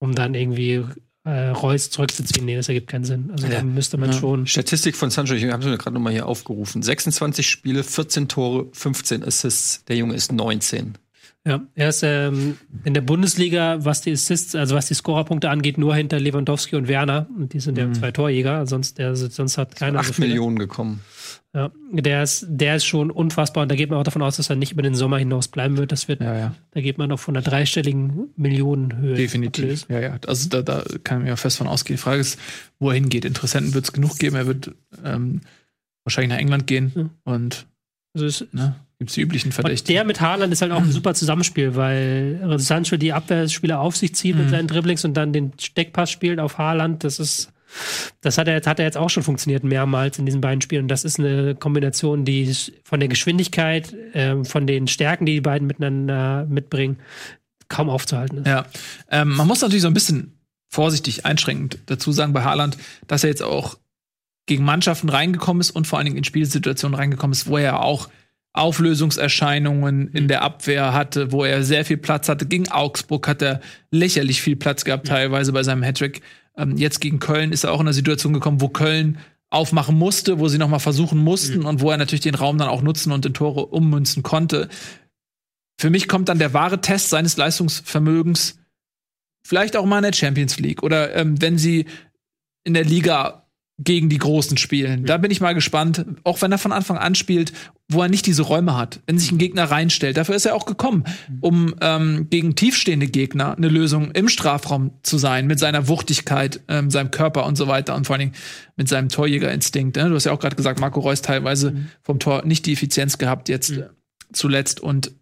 um dann irgendwie äh, Reus zurückzuziehen. Nee, das ergibt keinen Sinn. Also Ja. da müsste man Ja. schon. Statistik von Sancho, ich habe sie mir gerade noch mal hier aufgerufen. 26 Spiele, 14 Tore, 15 Assists. Der Junge ist 19. Ja, er ist ähm, in der Bundesliga, was die Assists, also was die Scorerpunkte angeht, nur hinter Lewandowski und Werner. Und die sind ja zwei Torjäger, sonst, der, sonst hat keiner. so 8 viele. Millionen gekommen. Ja, der ist, der ist schon unfassbar und da geht man auch davon aus, dass er nicht über den Sommer hinaus bleiben wird. Das wird, Ja, ja. da geht man auch von einer dreistelligen Millionenhöhe. Definitiv. ablösen. Ja, ja. Also da, da kann man ja fest von ausgehen. Die Frage ist, wo er hingeht. Interessenten wird es genug geben. Er wird ähm, wahrscheinlich nach England gehen Ja. und Also es, ne, gibt es die üblichen und Verdächtigen. der mit Haaland ist halt auch ein super Zusammenspiel, weil Sancho die Abwehrspieler auf sich zieht mit seinen Dribblings und dann den Steckpass spielt auf Haaland. Das ist, das hat er, jetzt- hat er jetzt auch schon funktioniert mehrmals in diesen beiden Spielen. Und das ist eine Kombination, die von der Geschwindigkeit, ähm, von den Stärken, die die beiden miteinander mitbringen, kaum aufzuhalten ist. Ja, ähm, man muss natürlich so ein bisschen vorsichtig einschränkend dazu sagen bei Haaland, dass er jetzt auch gegen Mannschaften reingekommen ist und vor allen Dingen in Spielsituationen reingekommen ist, wo er auch Auflösungserscheinungen in der Abwehr hatte, wo er sehr viel Platz hatte. Gegen Augsburg hat er lächerlich viel Platz gehabt, teilweise bei seinem Hattrick. Ähm, jetzt gegen Köln ist er auch in eine Situation gekommen, wo Köln aufmachen musste, wo sie noch mal versuchen mussten und wo er natürlich den Raum dann auch nutzen und in Tore ummünzen konnte. Für mich kommt dann der wahre Test seines Leistungsvermögens vielleicht auch mal in der Champions League oder ähm, wenn sie in der Liga gegen die Großen spielen. Da bin ich mal gespannt, auch wenn er von Anfang an spielt, wo er nicht diese Räume hat, wenn sich ein Gegner reinstellt. Dafür ist er auch gekommen, um ähm, gegen tiefstehende Gegner eine Lösung im Strafraum zu sein, mit seiner Wuchtigkeit, ähm, seinem Körper und so weiter und vor allen Dingen mit seinem Torjägerinstinkt. Ne? Du hast ja auch gerade gesagt, Marco Reus teilweise vom Tor nicht die Effizienz gehabt jetzt äh, zuletzt und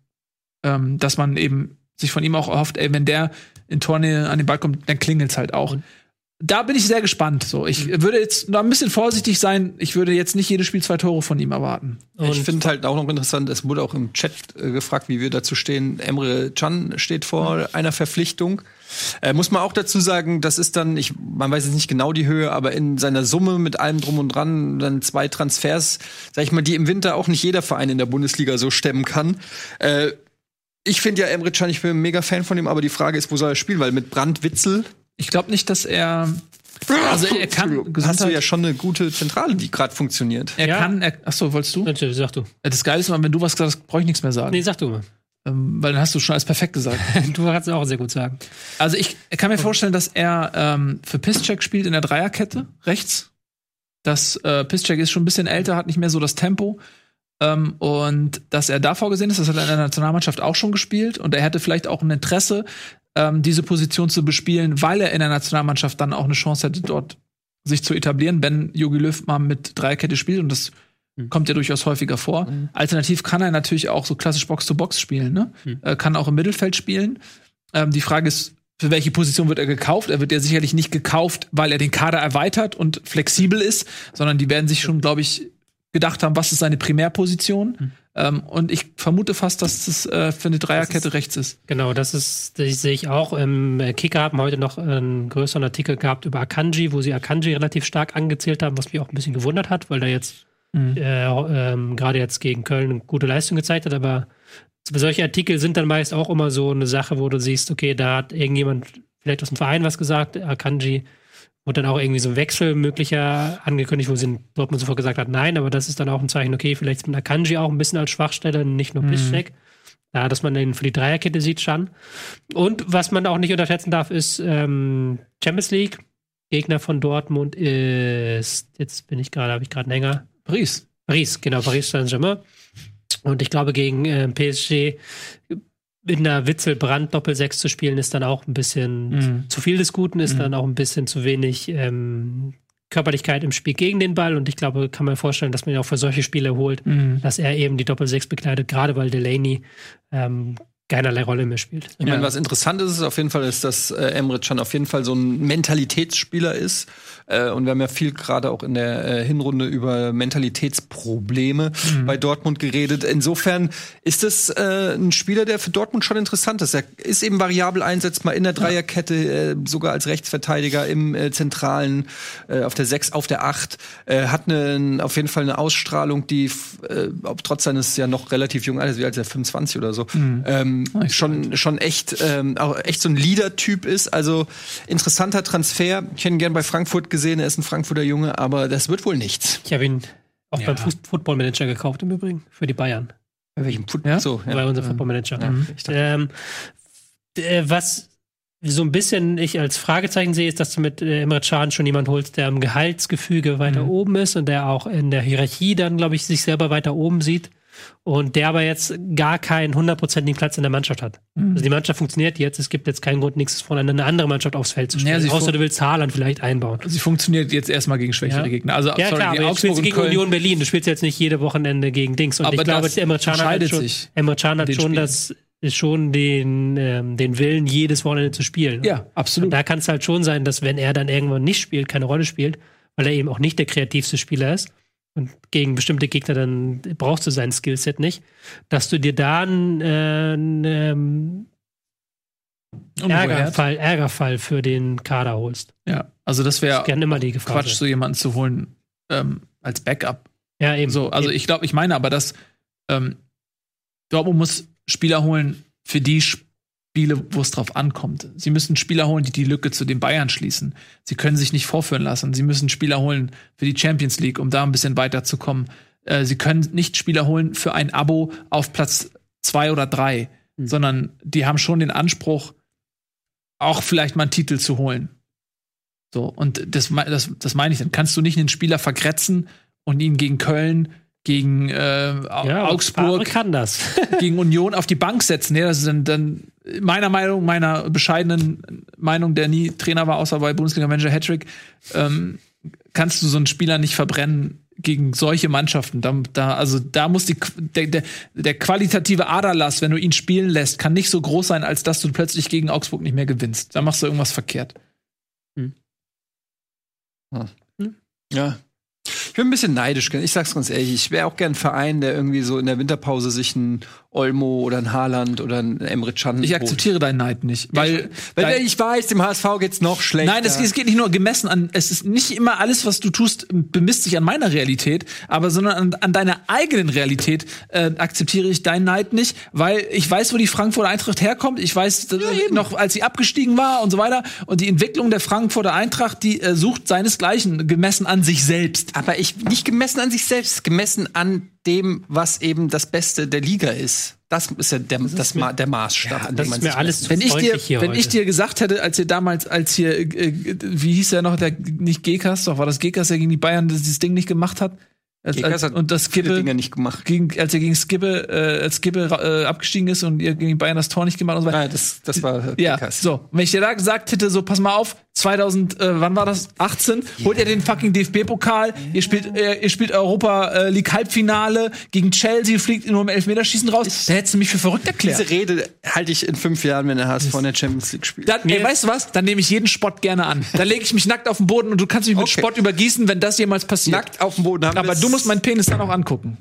ähm, dass man eben sich von ihm auch erhofft, ey, wenn der in Tornähe an den Ball kommt, dann klingelt's halt auch. Da bin ich sehr gespannt. So, ich würde jetzt noch ein bisschen vorsichtig sein. Ich würde jetzt nicht jedes Spiel zwei Tore von ihm erwarten. Und ich finde halt auch noch interessant, es wurde auch im Chat äh, gefragt, wie wir dazu stehen. Emre Can steht vor einer Verpflichtung. Äh, muss man auch dazu sagen, das ist dann, ich, man weiß jetzt nicht genau die Höhe, aber in seiner Summe mit allem drum und dran, dann zwei Transfers, sag ich mal, die im Winter auch nicht jeder Verein in der Bundesliga so stemmen kann. Äh, ich finde ja Emre Can, ich bin ein mega Fan von ihm, aber die Frage ist, wo soll er spielen? Weil mit Brand Witzel Ich glaube nicht, dass er. Also er kann hast du ja schon eine gute Zentrale, die gerade funktioniert. er Ja. kann. Er, achso, wolltest du? Natürlich, sag du. Das Geile ist immer, wenn du was gesagt hast, brauche ich nichts mehr sagen. Nee, sag du mal. Ähm, weil dann hast du schon alles perfekt gesagt. Du kannst es auch sehr gut sagen. Also ich kann mir vorstellen, dass er ähm, für Piszczek spielt in der Dreierkette rechts. Das äh, Piszczek ist schon ein bisschen älter, hat nicht mehr so das Tempo. Ähm, und dass er da vorgesehen ist, das hat er in der Nationalmannschaft auch schon gespielt. Und er hätte vielleicht auch ein Interesse, ähm, diese Position zu bespielen, weil er in der Nationalmannschaft dann auch eine Chance hätte, dort sich zu etablieren, wenn Jogi Löw mal mit Dreierkette spielt. Und das kommt ja durchaus häufiger vor. Alternativ kann er natürlich auch so klassisch Box-to-Box spielen, ne? Äh, kann auch im Mittelfeld spielen. Ähm, die Frage ist, für welche Position wird er gekauft? Er wird ja sicherlich nicht gekauft, weil er den Kader erweitert und flexibel ist, sondern die werden sich schon, glaube ich, gedacht haben, was ist seine Primärposition. Ähm, und ich vermute fast, dass das äh, für eine Dreierkette rechts ist. Genau, das ist, das sehe ich auch. Im äh, Kicker haben heute noch einen größeren Artikel gehabt über Akanji, wo sie Akanji relativ stark angezählt haben, was mich auch ein bisschen gewundert hat, weil er jetzt äh, ähm, gerade jetzt gegen Köln eine gute Leistung gezeigt hat. Aber solche Artikel sind dann meist auch immer so eine Sache, wo du siehst, okay, da hat irgendjemand vielleicht aus dem Verein was gesagt, Akanji Wurde dann auch irgendwie so ein Wechsel möglicher angekündigt, wo sie in Dortmund sofort gesagt hat, nein, aber das ist dann auch ein Zeichen, okay, vielleicht ist mit Akanji auch ein bisschen als Schwachstelle, nicht nur Piszczek. Ja, dass man den für die Dreierkette sieht schon. Und was man auch nicht unterschätzen darf, ist ähm, Champions League. Gegner von Dortmund ist, jetzt bin ich gerade, habe ich gerade einen Hänger. Paris. Paris, genau, Paris Saint-Germain. Und ich glaube, gegen äh, PSG mit einer Witzelbrand Doppel-Sechs zu spielen, ist dann auch ein bisschen Mhm. zu viel des Guten, ist dann auch ein bisschen zu wenig ähm, Körperlichkeit im Spiel gegen den Ball. Und ich glaube, kann man vorstellen, dass man ihn auch für solche Spiele holt, Mhm. dass er eben die Doppel-Sechs bekleidet, gerade weil Delaney ähm, keinerlei Rolle mehr spielt. Ich meine, was interessant ist, ist auf jeden Fall, ist, dass äh, Emre Can auf jeden Fall so ein Mentalitätsspieler ist. Äh, und wir haben ja viel gerade auch in der äh, Hinrunde über Mentalitätsprobleme bei Dortmund geredet. Insofern ist es äh, ein Spieler, der für Dortmund schon interessant ist. Er ist eben variabel einsetzbar in der Dreierkette, äh, sogar als Rechtsverteidiger im äh, zentralen, äh, auf der 6, auf der 8. Äh, hat eine, auf jeden Fall eine Ausstrahlung, die äh, ob trotz seines ja noch relativ jungen Alters, wie alt ist er, 25 oder so, ähm, schon, schon echt, ähm, auch echt so ein Leader-Typ ist. Also interessanter Transfer. Ich hätte ihn gern bei Frankfurt gesehen, er ist ein Frankfurter Junge, aber das wird wohl nichts. Ich habe ihn auch Ja. beim Fuß- Football Manager gekauft im Übrigen, für die Bayern. Bei welchem Put Ja? So, ja. Bei unserem Football Manager. Dachte- Ähm, äh, was so ein bisschen ich als Fragezeichen sehe, ist, dass du mit äh, Emre Can schon jemand holst, der im Gehaltsgefüge weiter oben ist und der auch in der Hierarchie dann, glaube ich, sich selber weiter oben sieht und der aber jetzt gar keinen hundertprozentigen Platz in der Mannschaft hat. Also die Mannschaft funktioniert jetzt, es gibt jetzt keinen Grund, nächstes Wochenende eine andere Mannschaft aufs Feld zu Ja, stellen, sie außer du willst Haaland vielleicht einbauen. Sie funktioniert jetzt erstmal gegen schwächere Ja. Gegner. Also, Ja, sorry, klar, die aber Augsburg spielst du und gegen Köln. Union Berlin. Du spielst jetzt nicht jede Wochenende gegen Dings. Und Aber ich glaube, Emre Can hat schon, Emre Can hat den schon das, ist schon den, ähm, den Willen, jedes Wochenende zu spielen. Ja, Und absolut. da kann es halt schon sein, dass wenn er dann irgendwann nicht spielt, keine Rolle spielt, weil er eben auch nicht der kreativste Spieler ist und gegen bestimmte Gegner dann brauchst du sein Skillset nicht, dass du dir da einen, äh, einen ähm. Ärgerfall, Ärgerfall für den Kader holst. Ja, also das wäre Gerne immer die Gefahr. Quatsch, so jemanden zu holen ähm, als Backup. Ja, eben. So, also eben. ich glaube, ich meine aber, dass ähm, Dortmund muss Spieler holen für die Spiele, wo es drauf ankommt. Sie müssen Spieler holen, die die Lücke zu den Bayern schließen. Sie können sich nicht vorführen lassen. Sie müssen Spieler holen für die Champions League, um da ein bisschen weiterzukommen. Äh, sie können nicht Spieler holen für ein Abo auf Platz zwei oder drei, Hm. sondern die haben schon den Anspruch, auch vielleicht mal einen Titel zu holen. So, und das, das, das meine ich, dann kannst du nicht einen Spieler vergrätzen und ihn gegen Köln, gegen äh, ja, Augsburg, kann das. gegen Union auf die Bank setzen. Ja, das ist dann, dann meiner Meinung, meiner bescheidenen Meinung, der nie Trainer war, außer bei Bundesliga-Manager Hattrick, ähm, kannst du so einen Spieler nicht verbrennen gegen solche Mannschaften. Da, da, also da muss die, der, der, der qualitative Aderlass, wenn du ihn spielen lässt, kann nicht so groß sein, als dass du plötzlich gegen Augsburg nicht mehr gewinnst. Da machst du irgendwas verkehrt. Ja. Ich bin ein bisschen neidisch. Ich sag's ganz ehrlich. Ich wäre auch gern ein Verein, der irgendwie so in der Winterpause sich ein Olmo oder ein Haaland oder ein Emre Can Ich akzeptiere deinen Neid nicht, weil, Weil dein- ich weiß, dem HSV geht's noch schlechter. Nein, es, es geht nicht nur gemessen an, es ist nicht immer alles, was du tust, bemisst sich an meiner Realität, aber sondern an, an deiner eigenen Realität äh, akzeptiere ich deinen Neid nicht, weil ich weiß, wo die Frankfurter Eintracht herkommt. Ich weiß dass, noch, als sie abgestiegen war und so weiter. Und die Entwicklung der Frankfurter Eintracht, die äh, sucht seinesgleichen, gemessen an sich selbst. Aber ich nicht gemessen an sich selbst, gemessen an dem, was eben das Beste der Liga ist. Das ist ja der, das Ma der Maßstab, an das dem man ist mir sich alles Wenn ich dir, wenn heute. ich dir gesagt hätte, als ihr damals, als hier, äh, äh, wie hieß der noch, der nicht Gekas, doch war das Gekas, der gegen die Bayern das- dieses Ding nicht gemacht hat? Als, als, und das Skibbe, Dinge nicht gemacht. gegen, als er gegen Skibbe, äh, als Skibbe äh, abgestiegen ist und ihr gegen Bayern das Tor nicht gemacht und so weiter. Nein, das, das war Ja, Kickers. so. Wenn ich dir da gesagt hätte, so pass mal auf, 2000, äh, wann war das? 18, holt ihr den fucking DFB-Pokal, ihr spielt, äh, ihr spielt Europa äh, League Halbfinale gegen Chelsea, fliegt nur im Elfmeterschießen raus, da hättest du mich für verrückt erklärt. Diese Rede halte ich in fünf Jahren, wenn der HSV in der Champions League spielt. Dann, ey, Mir- weißt du was? Dann nehme ich jeden Spott gerne an. Dann lege ich mich nackt auf den Boden und du kannst mich mit Okay. Spott übergießen, wenn das jemals passiert. Nackt auf dem Boden haben Aber du musst meinen Penis dann auch angucken.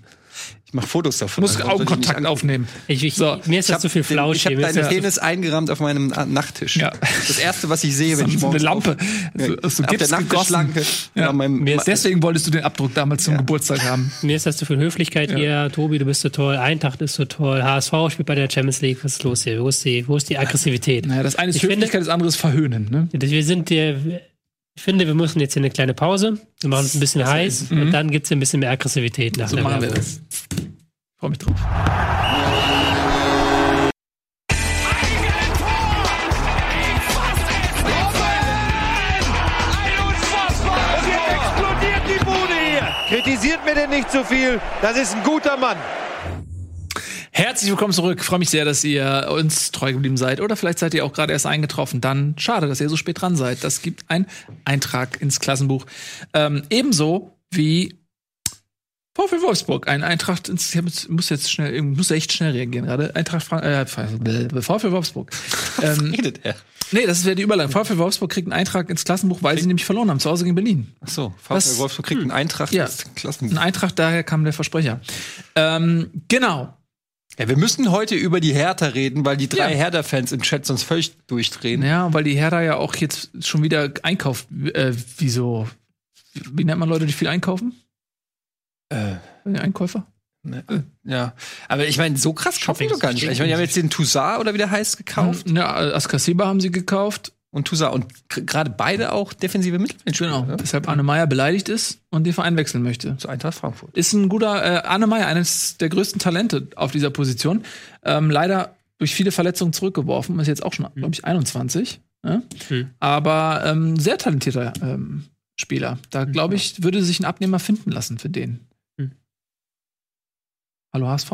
Ich mach Fotos davon. Du musst Also, ich Augenkontakt angucken? aufnehmen. Ich, ich, So, mir ist Ich das zu viel den- Flausch Ich habe deinen Penis eingerahmt auf meinem äh, Nachttisch. Ja. Das erste, was ich sehe, wenn ich So eine morgens Lampe. auf- So, so auf der gegossen. Nachttischschlanke. Ja. Ja. Deswegen wolltest du den Abdruck damals zum Ja. Geburtstag haben. Mir ist das zu viel Höflichkeit hier. Tobi, du bist so toll. Eintracht ist so toll. HSV spielt bei der Champions League. Was ist los hier? Wo ist die, wo ist die Aggressivität? Naja, das eine ist Ich finde- Höflichkeit, das andere ist Verhöhnen. Ne? Wir sind der, Ich finde, wir müssen jetzt hier eine kleine Pause. Wir machen uns ein bisschen heiß und dann gibt es ein bisschen mehr Aggressivität nach So der machen wir das. Freue mich drauf. Und jetzt explodiert die Bude hier. Kritisiert mir denn nicht zu viel. Das ist ein guter Mann. Herzlich willkommen zurück. Freue mich sehr, dass ihr uns treu geblieben seid. Oder vielleicht seid ihr auch gerade erst eingetroffen. Dann schade, dass ihr so spät dran seid. Das gibt einen Eintrag ins Klassenbuch. Ähm, ebenso wie VfL Wolfsburg. Ein Eintracht ins, ich muss jetzt schnell, ich muss echt schnell reagieren gerade. Eintracht Frank, äh, VfL Wolfsburg. ähm, Redet er. nee, das wäre die Überleitung. VfL Wolfsburg kriegt einen Eintrag ins Klassenbuch, weil sie nämlich verloren haben, zu Hause gegen Berlin. Ach so, Was? VfL Wolfsburg kriegt einen Eintrag Ja. des Klassen. Ein Eintracht, daher kam der Versprecher. Ähm, genau. Ja, wir müssen heute über die Hertha reden, weil die drei Ja. Hertha-Fans im Chat sonst völlig durchdrehen. Ja, weil die Hertha ja auch jetzt schon wieder einkauft. Äh, wie so, wie nennt man Leute, die viel einkaufen? Äh, Einkäufer? ne, ja, aber ich meine, so krass kaufen die doch gar nicht. Ich meine, die haben jetzt den Toussaint oder wie der heißt gekauft Ja, Askasiba haben sie gekauft. Und Toussaint und gerade beide auch defensive Mittelfeldspieler. Genau. ne? Deshalb Anne Meyer beleidigt ist und den Verein wechseln möchte. Zu Eintracht Frankfurt. Ist ein guter, äh, Anne Meyer, eines der größten Talente auf dieser Position. Ähm, leider durch viele Verletzungen zurückgeworfen, ist jetzt auch schon, glaube ich, 21. Ne? Mhm. Aber ähm, sehr talentierter ähm, Spieler. Da glaube ich, würde sich ein Abnehmer finden lassen für den. Mhm. Hallo HSV.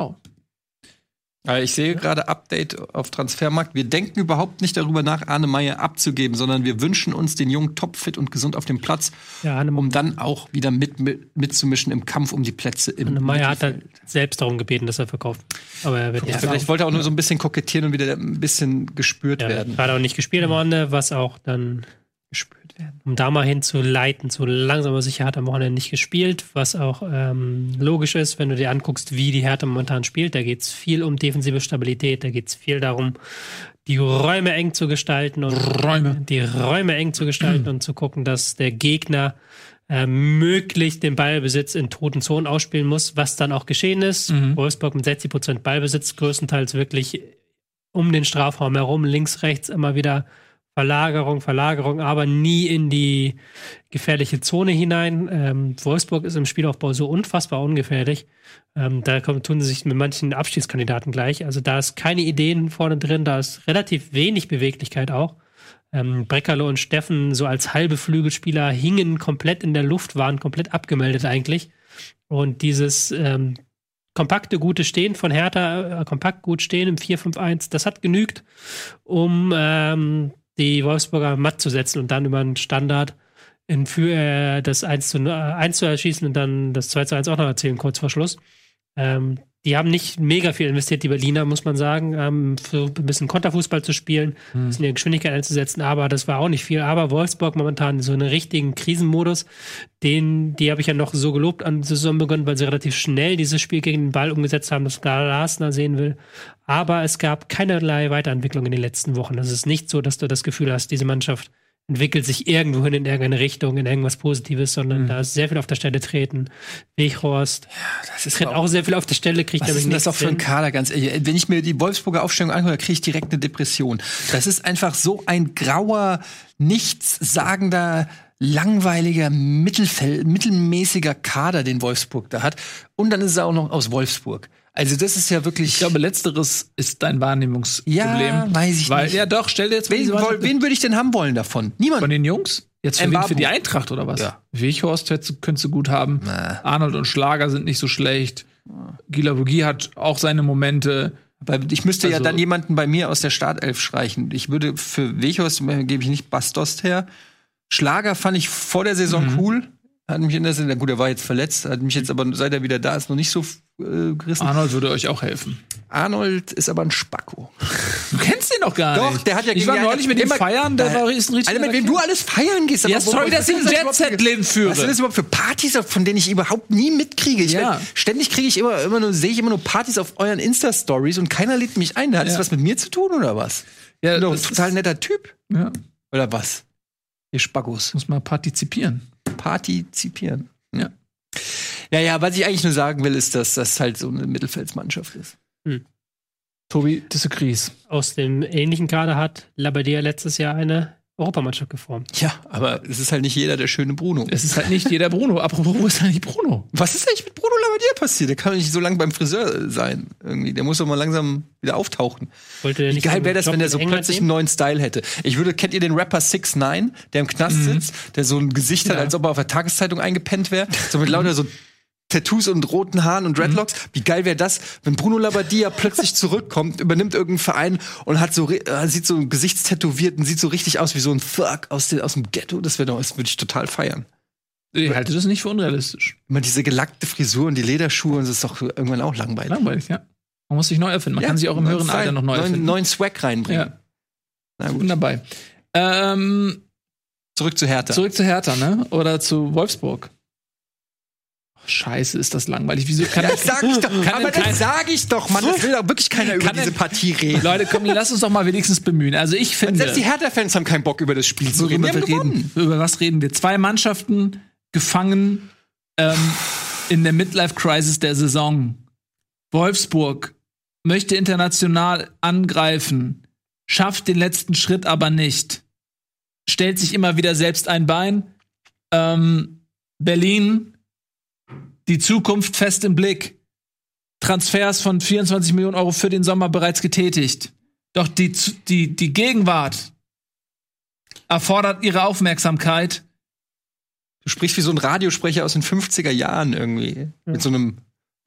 Äh, Ich sehe gerade Update auf Transfermarkt. Wir denken überhaupt nicht darüber nach, Arne Meyer abzugeben, sondern wir wünschen uns den Jungen topfit und gesund auf dem Platz, Ja, um dann auch wieder mit, mit, mitzumischen im Kampf um die Plätze im Hanne Meyer hat dann selbst darum gebeten, dass er verkauft. Aber er wird Ja, nicht vielleicht wollte er auch nur so ein bisschen kokettieren und wieder ein bisschen gespürt Ja, werden. Hat auch nicht gespielt am Wochenende, was auch dann, Gespürt werden. um da mal hinzuleiten, so langsam aber sicher hat am Wochenende nicht gespielt, was auch ähm, logisch ist, wenn du dir anguckst, wie die Hertha momentan spielt. Da geht es viel um defensive Stabilität, da geht es viel darum, die Räume eng zu gestalten und Räume. die Räume eng zu gestalten und zu gucken, dass der Gegner äh, möglichst den Ballbesitz in toten Zonen ausspielen muss, was dann auch geschehen ist. Wolfsburg mit 60 Prozent Ballbesitz, größtenteils wirklich um den Strafraum herum, links, rechts immer wieder Verlagerung, Verlagerung, aber nie in die gefährliche Zone hinein. Ähm, Wolfsburg ist im Spielaufbau so unfassbar ungefährlich. Ähm, da kommen, tun sie sich mit manchen Abstiegskandidaten gleich. Also da ist keine Ideen vorne drin, da ist relativ wenig Beweglichkeit auch. Ähm, Breckerle und Steffen so als halbe Flügelspieler hingen komplett in der Luft, waren komplett abgemeldet eigentlich. Und dieses ähm, kompakte, gute Stehen von Hertha, äh, kompakt gut stehen im 4-5-1, das hat genügt, um ähm, die Wolfsburger matt zu setzen und dann über einen Standard in für äh, das 1 zu, 0, äh, 1 zu erschießen und dann das 2 zu 1 auch noch erzählen, kurz vor Schluss. Ähm, die haben nicht mega viel investiert, die Berliner, muss man sagen, ähm, für ein bisschen Konterfußball zu spielen, ein bisschen ihre Geschwindigkeit einzusetzen, aber das war auch nicht viel. Aber Wolfsburg momentan in so einen richtigen Krisenmodus, den, die habe ich ja noch so gelobt an Saisonbeginn, weil sie relativ schnell dieses Spiel gegen den Ball umgesetzt haben, das Glasner sehen will. Aber es gab keinerlei Weiterentwicklung in den letzten Wochen. Es ist nicht so, dass du das Gefühl hast, diese Mannschaft entwickelt sich irgendwohin in irgendeine Richtung, in irgendwas Positives, sondern da ist sehr viel auf der Stelle treten. Weghorst Das ist tritt auch sehr viel auf der Stelle, kriegt Was nämlich ist denn das auch für ein. Kader, ganz ehrlich? Wenn ich mir die Wolfsburger Aufstellung anhöre, kriege ich direkt eine Depression. Das ist einfach so ein grauer, nichtssagender, langweiliger, mittelmäßiger Kader, den Wolfsburg da hat. Und dann ist er auch noch aus Wolfsburg. Also das ist ja wirklich. Ich glaube, letzteres ist dein Wahrnehmungsproblem. Ja, weiß ich Weil, nicht. Ja, doch, stell dir jetzt mal wen, woll- wen würde ich denn haben wollen davon? Niemand. Von den Jungs? Jetzt für, wen, für die Eintracht oder was? Ja. Weghorst hättest, du- könntest du gut haben. Na. Arnold und Schlager sind nicht so schlecht. Gila Vogie hat auch seine Momente. Weil ich müsste ja Also- dann jemanden bei mir aus der Startelf streichen. Ich würde für Wechhorst äh, gebe ich nicht Bastost her. Schlager fand ich vor der Saison Mhm. cool. Hat mich in der Saison, gut, er war jetzt verletzt, hat mich jetzt aber seit er wieder da ist noch nicht so äh, gerissen. Arnold würde euch auch helfen. Arnold ist aber ein Spacko. Du kennst ihn doch gar Doch, nicht. der hat ja Ich war neulich mit ihm Eintracht- feiern, der Da- war ist ein richtiger Alter, mit wem du alles feiern gehst. Ja, sorry, dass ich ein das Jet-Set-Leben führe. Was sind das überhaupt für Partys, von denen ich überhaupt nie mitkriege? Ich Ja. werd, ständig kriege ich immer, immer nur, sehe ich immer nur Partys auf euren Insta-Stories und keiner lädt mich ein. Hat das Ja. was mit mir zu tun oder was? Ja, doch ein das total netter Typ. Ja, Oder was? Ihr Spackos. muss mal partizipieren. Partizipieren. Ja. Ja, ja, was ich eigentlich nur sagen will, ist, dass das halt so eine Mittelfeldsmannschaft ist. Tobi disagrees. Aus dem ähnlichen Kader hat Labadia letztes Jahr eine Europameisterschaft geformt. Ja, aber es ist halt nicht jeder der schöne Bruno. Es ist halt nicht jeder Bruno. Apropos, wo ist eigentlich Bruno? Was ist eigentlich mit Bruno Labbadia passiert? Der kann doch nicht so lange beim Friseur sein. Irgendwie. Der muss doch mal langsam wieder auftauchen. Wollte der Wie nicht geil einen wäre das, wenn der so England plötzlich nehmen? einen neuen Style hätte. Ich würde, kennt ihr den Rapper 6 9 der im Knast sitzt, der so ein Gesicht hat, Ja. als ob er auf der Tageszeitung eingepennt wäre, so mit lauter so Tattoos und roten Haaren und Dreadlocks. Wie geil wäre das, wenn Bruno Labbadia plötzlich zurückkommt, übernimmt irgendeinen Verein und hat so äh, sieht so gesichtstätowiert und sieht so richtig aus wie so ein Fuck aus, den, aus dem Ghetto. Das wäre das würde ich total feiern. Ich halte das nicht für unrealistisch. Immer diese gelackte Frisur und die Lederschuhe, und das ist doch irgendwann auch langweilig. Langweilig, ja. Man muss sich neu erfinden. Man Ja, kann sich auch im höheren Alter noch neu neuen, erfinden. neuen Swag reinbringen. Ja, Na ich bin gut. dabei. Ähm, Zurück zu Hertha. zurück zu Hertha, ne? Oder zu Wolfsburg. Scheiße, ist das langweilig. Wieso kann Das sag ich doch. Kann aber das sag ich doch, Mann. Das will doch wirklich keiner über diese Partie reden. Leute, komm, lass uns doch mal wenigstens bemühen. Also ich finde, Selbst die Hertha-Fans haben keinen Bock, über das Spiel zu reden. wir reden. Über was reden wir? Zwei Mannschaften gefangen ähm, in der Midlife-Crisis der Saison. Wolfsburg möchte international angreifen, schafft den letzten Schritt aber nicht, stellt sich immer wieder selbst ein Bein. Ähm, Berlin, die Zukunft fest im Blick. Transfers von 24 Millionen Euro für den Sommer bereits getätigt. Doch die, die, die Gegenwart erfordert ihre Aufmerksamkeit. Du sprichst wie so ein Radiosprecher aus den 50er Jahren irgendwie. Mit so einem.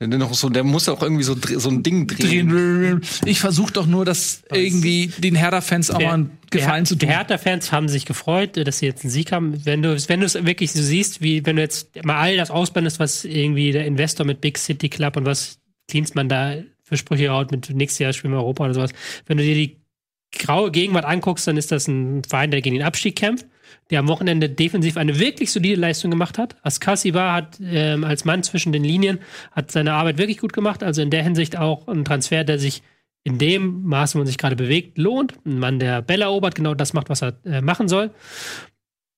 Der, noch so, der muss auch irgendwie so, so ein Ding drehen. Ich versuche doch nur, das irgendwie den Hertha-Fans auch mal einen Gefallen zu die tun. Hertha-Fans haben sich gefreut, dass sie jetzt einen Sieg haben. Wenn du wenn du es wirklich so siehst, wie wenn du jetzt mal all das ausblendest, was irgendwie der Investor mit Big City Club und was Klinsmann da für Sprüche haut mit nächstes Jahr spielen wir Europa oder sowas. Wenn du dir die graue Gegenwart anguckst, dann ist das ein Verein, der gegen den Abstieg kämpft, der am Wochenende defensiv eine wirklich solide Leistung gemacht hat. Askasiba hat ähm, als Mann zwischen den Linien hat seine Arbeit wirklich gut gemacht. Also in der Hinsicht auch ein Transfer, der sich in dem Maße, wo man sich gerade bewegt, lohnt. Ein Mann, der Bälle erobert, genau das macht, was er äh, machen soll.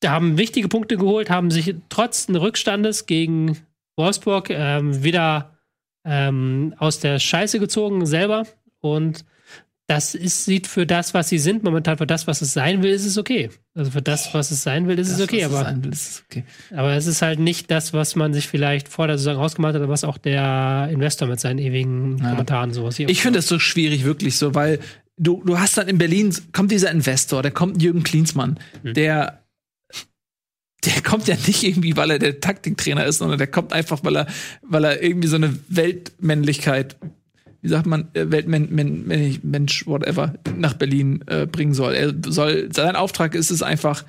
Da haben wichtige Punkte geholt, haben sich trotz des Rückstandes gegen Wolfsburg ähm, wieder ähm, aus der Scheiße gezogen selber. Und das ist, sieht für das, was sie sind, momentan für das, was es sein will, ist es okay. Also für das, was es sein will, ist es okay. Das, Aber, sein will, ist okay. aber es ist halt nicht das, was man sich vielleicht vor der Saison ausgemalt hat, was auch der Investor mit seinen ewigen Ja. Kommentaren sowas hier. Ich finde es so schwierig, wirklich so, weil du, du hast dann in Berlin, kommt dieser Investor, da kommt Jürgen Klinsmann, Hm. der der kommt ja nicht irgendwie, weil er der Taktiktrainer ist, sondern der kommt einfach, weil er, weil er irgendwie so eine Weltmännlichkeit, wie sagt man, äh, Weltmensch, Mensch, whatever, nach Berlin äh, bringen soll. Er soll, sein Auftrag ist es einfach,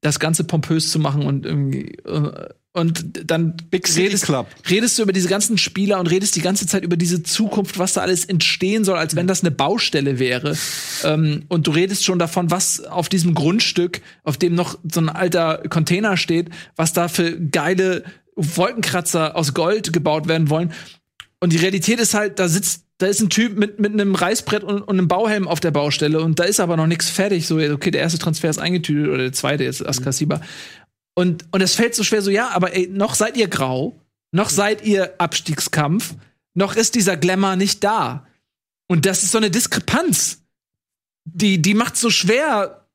das Ganze pompös zu machen und irgendwie, äh, und dann redest, redest du über diese ganzen Spieler und redest die ganze Zeit über diese Zukunft, was da alles entstehen soll, als wenn das eine Baustelle wäre. ähm, und du redest schon davon, was auf diesem Grundstück, auf dem noch so ein alter Container steht, was da für geile Wolkenkratzer aus Gold gebaut werden wollen. Und die Realität ist halt, da sitzt, da ist ein Typ mit, mit einem Reißbrett und, und einem Bauhelm auf der Baustelle und da ist aber noch nichts fertig. So, okay, der erste Transfer ist eingetütet oder der zweite jetzt Askasiba. Und, und es fällt so schwer so, ja, aber ey, noch seid ihr grau, noch seid ihr Abstiegskampf, noch ist dieser Glamour nicht da. Und das ist so eine Diskrepanz. Die, die macht so schwer,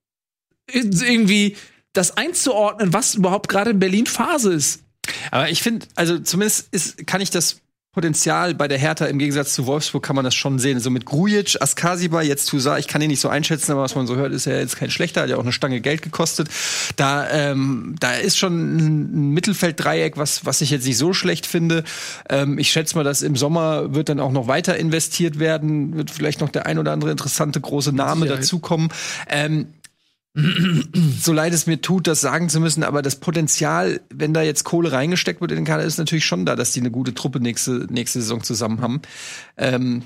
irgendwie das einzuordnen, was überhaupt gerade in Berlin Phase ist. Aber ich finde, also zumindest ist, kann ich das Potenzial bei der Hertha im Gegensatz zu Wolfsburg kann man das schon sehen. So mit Grujic, Askasiba, jetzt Tusa, ich kann ihn nicht so einschätzen, aber was man so hört, ist er jetzt kein schlechter, hat ja auch eine Stange Geld gekostet. Da, ähm, da ist schon ein Mittelfelddreieck, was, was ich jetzt nicht so schlecht finde. Ähm, ich schätze mal, dass im Sommer wird dann auch noch weiter investiert werden, wird vielleicht noch der ein oder andere interessante große Name dazukommen. Ähm, so leid es mir tut, das sagen zu müssen, aber das Potenzial, wenn da jetzt Kohle reingesteckt wird in den Kader, ist natürlich schon da, dass die eine gute Truppe nächste, nächste Saison zusammen haben. Ähm,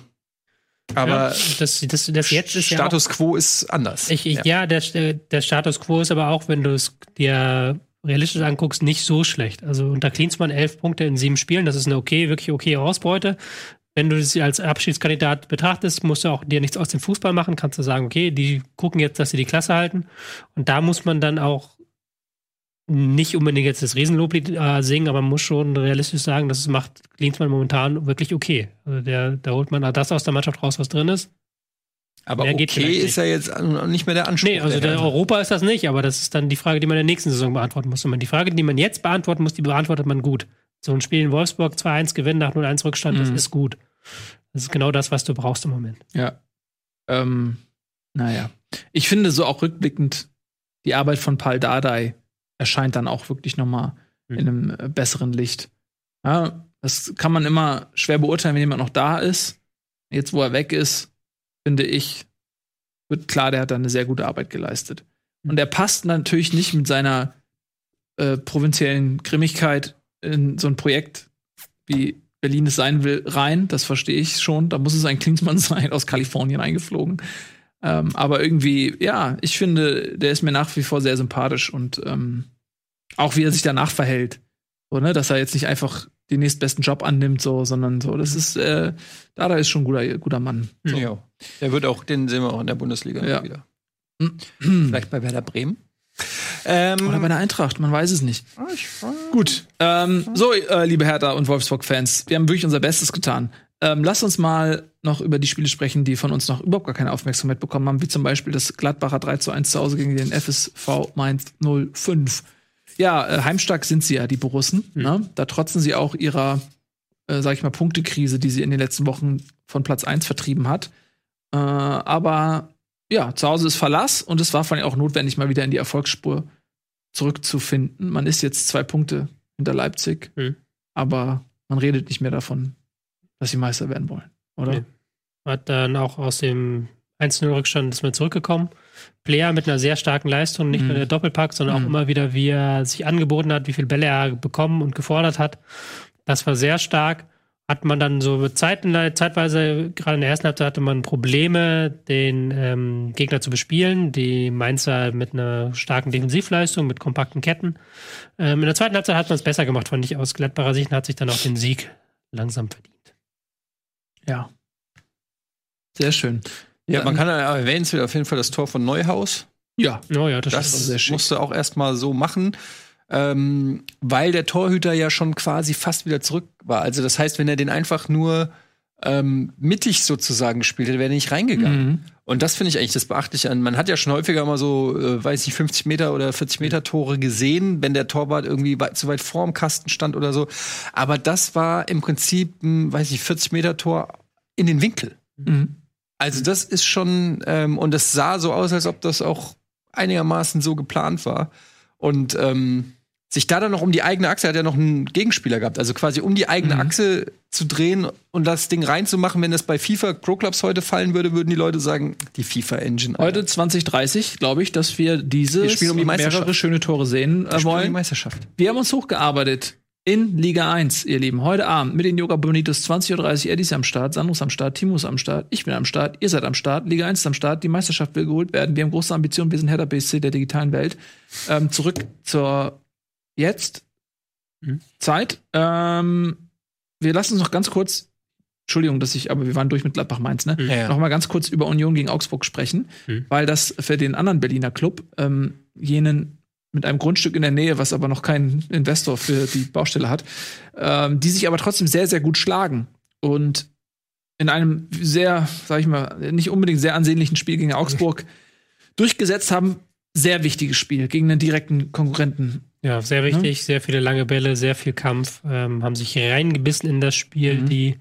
aber ja, das, das, das jetzt ist Status quo ist anders. ja auch, ich, ich, ja, der, der Status quo ist aber auch, wenn du es dir realistisch anguckst, nicht so schlecht. Also unter Klinsmann elf Punkte in sieben Spielen, das ist eine okay, wirklich okay Ausbeute. Wenn du sie als Abschiedskandidat betrachtest, musst du auch dir nichts aus dem Fußball machen, kannst du sagen, okay, die gucken jetzt, dass sie die Klasse halten. Und da muss man dann auch nicht unbedingt jetzt das Riesenloblied äh, singen, aber man muss schon realistisch sagen, das macht Klinsmann momentan wirklich okay. Also der, da holt man das aus der Mannschaft raus, was drin ist. Aber Mehr okay ist ja jetzt nicht mehr der Anspruch. Nee, also der Europa ist das nicht, aber das ist dann die Frage, die man in der nächsten Saison beantworten muss. Und die Frage, die man jetzt beantworten muss, die beantwortet man gut. So ein Spiel in Wolfsburg 2-1 gewinnen nach 0-1 Rückstand, das Mhm. ist gut. Das ist genau das, was du brauchst im Moment. Ja. Ähm, naja. Ich finde so auch rückblickend, die Arbeit von Paul Dardai erscheint dann auch wirklich noch mal Mhm. in einem äh, besseren Licht. Ja, das kann man immer schwer beurteilen, wenn jemand noch da ist. Jetzt, wo er weg ist, finde ich, wird klar, der hat da eine sehr gute Arbeit geleistet. Und er passt natürlich nicht mit seiner äh, provinziellen Grimmigkeit in so ein Projekt, wie Berlin es sein will, rein. Das verstehe ich schon. Da muss es ein Klinsmann sein, aus Kalifornien eingeflogen. Ähm, aber irgendwie, ja, ich finde, der ist mir nach wie vor sehr sympathisch und ähm, auch wie er sich danach verhält. So, ne, dass er jetzt nicht einfach den nächstbesten Job annimmt, so, sondern so, das ist, äh, Dada ist schon ein guter, guter Mann. So. Ja. Der wird auch, den sehen wir auch in der Bundesliga Ja. wieder. Vielleicht bei Werder Bremen. Ähm, Oder bei der Eintracht, man weiß es nicht. ah, ich, Gut. Ähm, so, äh, liebe Hertha und Wolfsburg-Fans, wir haben wirklich unser Bestes getan. Ähm, lasst uns mal noch über die Spiele sprechen, die von uns noch überhaupt gar keine Aufmerksamkeit bekommen haben, wie zum Beispiel das Gladbacher 3 zu 1 zu Hause gegen den FSV Mainz 05. Ja, äh, heimstark sind sie ja, die Borussen. Ne? Da trotzen sie auch ihrer, äh, sag ich mal, Punktekrise, die sie in den letzten Wochen von Platz 1 vertrieben hat. Äh, aber ja, zu Hause ist Verlass und es war vor allem auch notwendig, mal wieder in die Erfolgsspur zurückzufinden. Man ist jetzt zwei Punkte hinter Leipzig, Mhm. aber man redet nicht mehr davon, dass sie Meister werden wollen, oder? Nee. Hat dann auch aus dem 1-0-Rückstand ist man zurückgekommen. Player mit einer sehr starken Leistung, nicht Mhm. nur der Doppelpack, sondern Mhm. auch immer wieder, wie er sich angeboten hat, wie viele Bälle er bekommen und gefordert hat. Das war sehr stark. Hat man dann so Zeiten, zeitweise, gerade in der ersten Halbzeit hatte man Probleme, den ähm, Gegner zu bespielen. Die Mainzer mit einer starken Defensivleistung, mit kompakten Ketten. Ähm, in der zweiten Halbzeit hat man es besser gemacht, fand ich aus Gladbacher Sicht, und hat sich dann auch den Sieg langsam verdient. Ja. Sehr schön. ja, man kann ja erwähnen, auf jeden Fall das Tor von Neuhaus. Ja, Oh ja, das, Das musste auch erstmal so machen, ähm, weil der Torhüter ja schon quasi fast wieder zurück war. Also das heißt, wenn er den einfach nur ähm, mittig sozusagen gespielt hätte, wäre er nicht reingegangen. Mhm. Und das finde ich eigentlich das Beachtliche an. Man hat ja schon häufiger mal so, äh, weiß ich, 50 Meter oder 40 Meter Tore gesehen, wenn der Torwart irgendwie weit, zu weit vorm Kasten stand oder so. Aber das war im Prinzip ein, weiß ich, 40 Meter Tor in den Winkel. Mhm. Also das ist schon, ähm, und das sah so aus, als ob das auch einigermaßen so geplant war. Und ähm, sich da dann noch um die eigene Achse, hat ja noch einen Gegenspieler gehabt, also quasi um die eigene Mhm. Achse zu drehen und das Ding reinzumachen, wenn das bei FIFA Pro Clubs heute fallen würde, würden die Leute sagen, die FIFA-Engine. Heute 2030, glaube ich, dass wir diese Wir um die mehrere schöne Tore sehen die wollen. Meisterschaft. Wir haben uns hochgearbeitet in Liga 1, ihr Lieben. Heute Abend mit den Yoga Bonitos 20.30 Uhr. Eddie ist am Start, Sandro ist am Start, Timo ist am Start, ich bin am Start, ihr seid am Start, Liga 1 ist am Start, die Meisterschaft will geholt werden. Wir haben große Ambitionen, wir sind Header BSC der digitalen Welt. Ähm, zurück zur jetzt Mhm. Zeit. Ähm, wir lassen uns noch ganz kurz, Entschuldigung, dass ich, aber wir waren durch mit Gladbach Mainz, ne? Mhm. Ja, ja. noch mal ganz kurz über Union gegen Augsburg sprechen, Mhm. weil das für den anderen Berliner Club, ähm, jenen mit einem Grundstück in der Nähe, was aber noch keinen Investor für die Baustelle hat, ähm, die sich aber trotzdem sehr, sehr gut schlagen. Und in einem sehr, sag ich mal, nicht unbedingt sehr ansehnlichen Spiel gegen Augsburg durchgesetzt haben. Sehr wichtiges Spiel gegen einen direkten Konkurrenten. Ja, sehr wichtig, sehr viele lange Bälle, sehr viel Kampf, ähm, haben sich reingebissen in das Spiel. Mhm. Die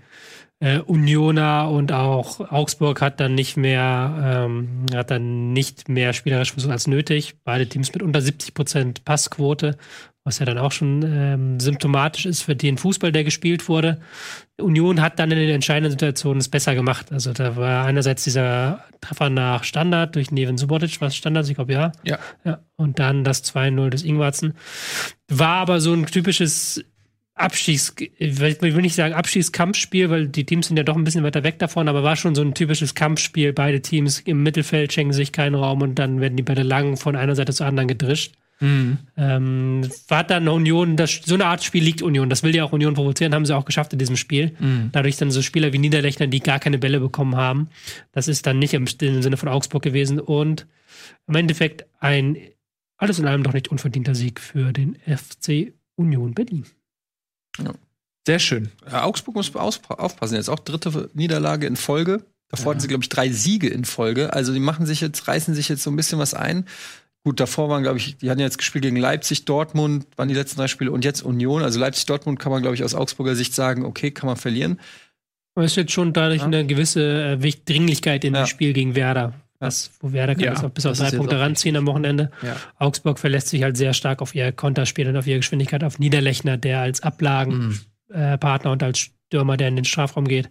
äh, Unioner und auch Augsburg hat dann nicht mehr, ähm, hat dann nicht mehr spielerisch versucht als nötig. Beide Teams mit unter 70 Prozent Passquote, was ja dann auch schon ähm, symptomatisch ist für den Fußball, der gespielt wurde. Union hat dann in den entscheidenden Situationen es besser gemacht. Also da war einerseits dieser Treffer nach Standard durch Neven Subotic, was Standard, ich glaube ja. Ja. Ja, und dann das 2-0 des Ingwarzen. War aber so ein typisches Abschieß, ich will nicht sagen Abschießkampfspiel, weil die Teams sind ja doch ein bisschen weiter weg davon, aber war schon so ein typisches Kampfspiel. Beide Teams im Mittelfeld schenken sich keinen Raum und dann werden die Bälle lang von einer Seite zur anderen gedrischt. Ähm, war dann Union, das, so eine Art Spiel liegt Union. Das will ja auch Union provozieren, haben sie auch geschafft in diesem Spiel. Dadurch dann so Spieler wie Niederlechner, die gar keine Bälle bekommen haben. Das ist dann nicht im, im Sinne von Augsburg gewesen. Und im Endeffekt ein alles in allem doch nicht unverdienter Sieg für den FC Union Berlin. Sehr schön. Ja, Augsburg muss aufpassen. Jetzt auch dritte Niederlage in Folge. Davor hatten sie, glaube ich, drei Siege in Folge. Also die machen sich jetzt, reißen sich jetzt so ein bisschen was ein. Gut, davor waren, glaube ich, die hatten jetzt gespielt gegen Leipzig, Dortmund, waren die letzten drei Spiele und jetzt Union. Also Leipzig, Dortmund kann man, glaube ich, aus Augsburger Sicht sagen, okay, kann man verlieren. Aber es ist jetzt schon dadurch Ja. eine gewisse äh, Dringlichkeit in Ja. dem Spiel gegen Werder. Was, wo Werder kann Ja, jetzt auch bis auf das drei Punkte ranziehen am Wochenende. Ja. Augsburg verlässt sich halt sehr stark auf ihr Konterspiel und auf ihre Geschwindigkeit, auf Niederlechner, der als Ablagenpartner äh, Partner und als Stürmer, der in den Strafraum geht,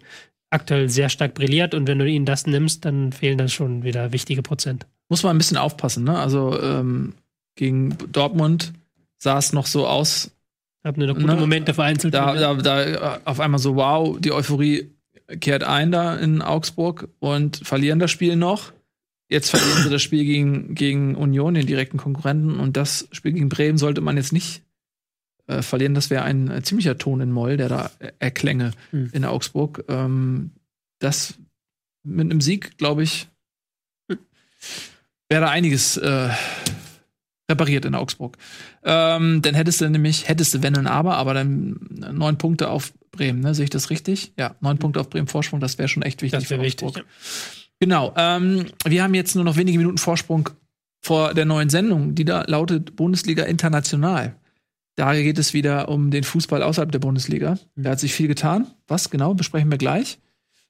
aktuell sehr stark brilliert. Und wenn du ihnen das nimmst, dann fehlen dann schon wieder wichtige Prozent. Muss man ein bisschen aufpassen, ne? Also ähm, gegen Dortmund sah es noch so aus, Hab nur noch gute Ne, Momente vereinzelt. da, da, da auf einmal so, wow, die Euphorie kehrt ein da in Augsburg und verlieren das Spiel noch. Jetzt verlieren sie das Spiel gegen, gegen Union, den direkten Konkurrenten. Und das Spiel gegen Bremen sollte man jetzt nicht äh, verlieren. Das wäre ein äh, ziemlicher Ton in Moll, der da äh, erklänge Hm. in Augsburg. Ähm, das mit einem Sieg, glaube ich, wäre da einiges äh, repariert in Augsburg. Ähm, dann hättest du nämlich, hättest du wenn und aber, aber dann neun Punkte auf Bremen, ne? Sehe ich das richtig? Ja, neun Punkte auf Bremen Vorsprung, das wäre schon echt wichtig. das wäre für wichtig. Augsburg. Genau. Ähm, wir haben jetzt nur noch wenige Minuten Vorsprung vor der neuen Sendung, die da lautet Bundesliga International. Da geht es wieder um den Fußball außerhalb der Bundesliga. Da hat sich viel getan. Was genau, besprechen wir gleich.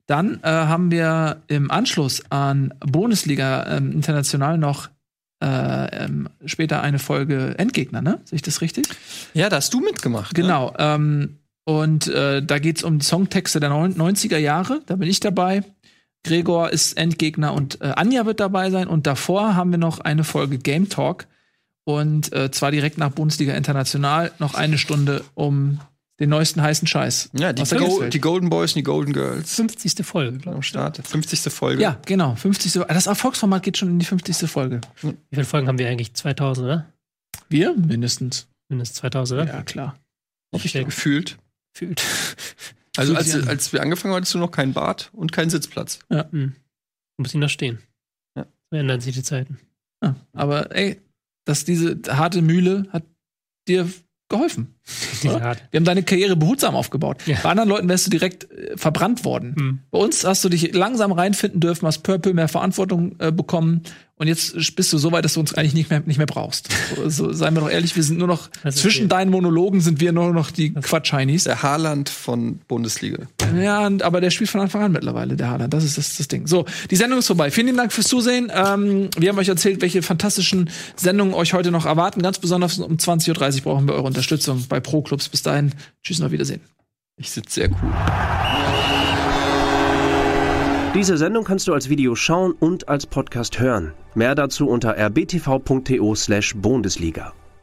Dann äh, haben wir im Anschluss an Bundesliga ähm, International noch äh, ähm, später eine Folge Endgegner, ne? Sehe ich das richtig? Ja, da hast du mitgemacht. Ne? Genau. Ähm, und äh, da geht es um die Songtexte der neun- 90er Jahre. Da bin ich dabei. Gregor ist Endgegner und äh, Anja wird dabei sein. Und davor haben wir noch eine Folge Game Talk. Und äh, zwar direkt nach Bundesliga International noch eine Stunde um den neuesten heißen Scheiß. Ja, die, Go die Golden Boys und die Golden Girls 50. Folge, glaube am ich. Start. 50. Folge. Ja, genau. 50. Das Erfolgsformat geht schon in die 50. Folge. Wie viele Folgen haben wir eigentlich? 2000, oder? Wir mindestens. Mindestens 2000, oder? Ja, klar. Hoffe ich, Gefühlt. gefühlt. Also als, als wir angefangen haben, hattest du noch keinen Bart und keinen Sitzplatz. Hm. Muss ihn noch stehen. Ja. So ändern sich die Zeiten. Ja, aber ey, dass diese harte Mühle hat dir geholfen. Wir haben deine Karriere behutsam aufgebaut. Ja. Bei anderen Leuten wärst du direkt äh, verbrannt worden. Hm. Bei uns hast du dich langsam reinfinden dürfen, hast Purple mehr Verantwortung äh, bekommen und jetzt bist du so weit, dass du uns eigentlich nicht mehr, nicht mehr brauchst. So, so, seien wir doch ehrlich, wir sind nur noch, zwischen okay. deinen Monologen sind wir nur noch die Quatsch-Heinis. Der Haaland von Bundesliga. Ja, und, aber der spielt von Anfang an mittlerweile, der Haaland. Das ist das, das Ding. So, die Sendung ist vorbei. Vielen lieben Dank fürs Zusehen. Ähm, wir haben euch erzählt, welche fantastischen Sendungen euch heute noch erwarten. Ganz besonders um 20.30 Uhr brauchen wir eure Unterstützung bei Pro Clubs. Bis dahin, tschüss und auf Wiedersehen. Ich sitze sehr cool. Diese Sendung kannst du als Video schauen und als Podcast hören. Mehr dazu unter rbtv.to/bundesliga.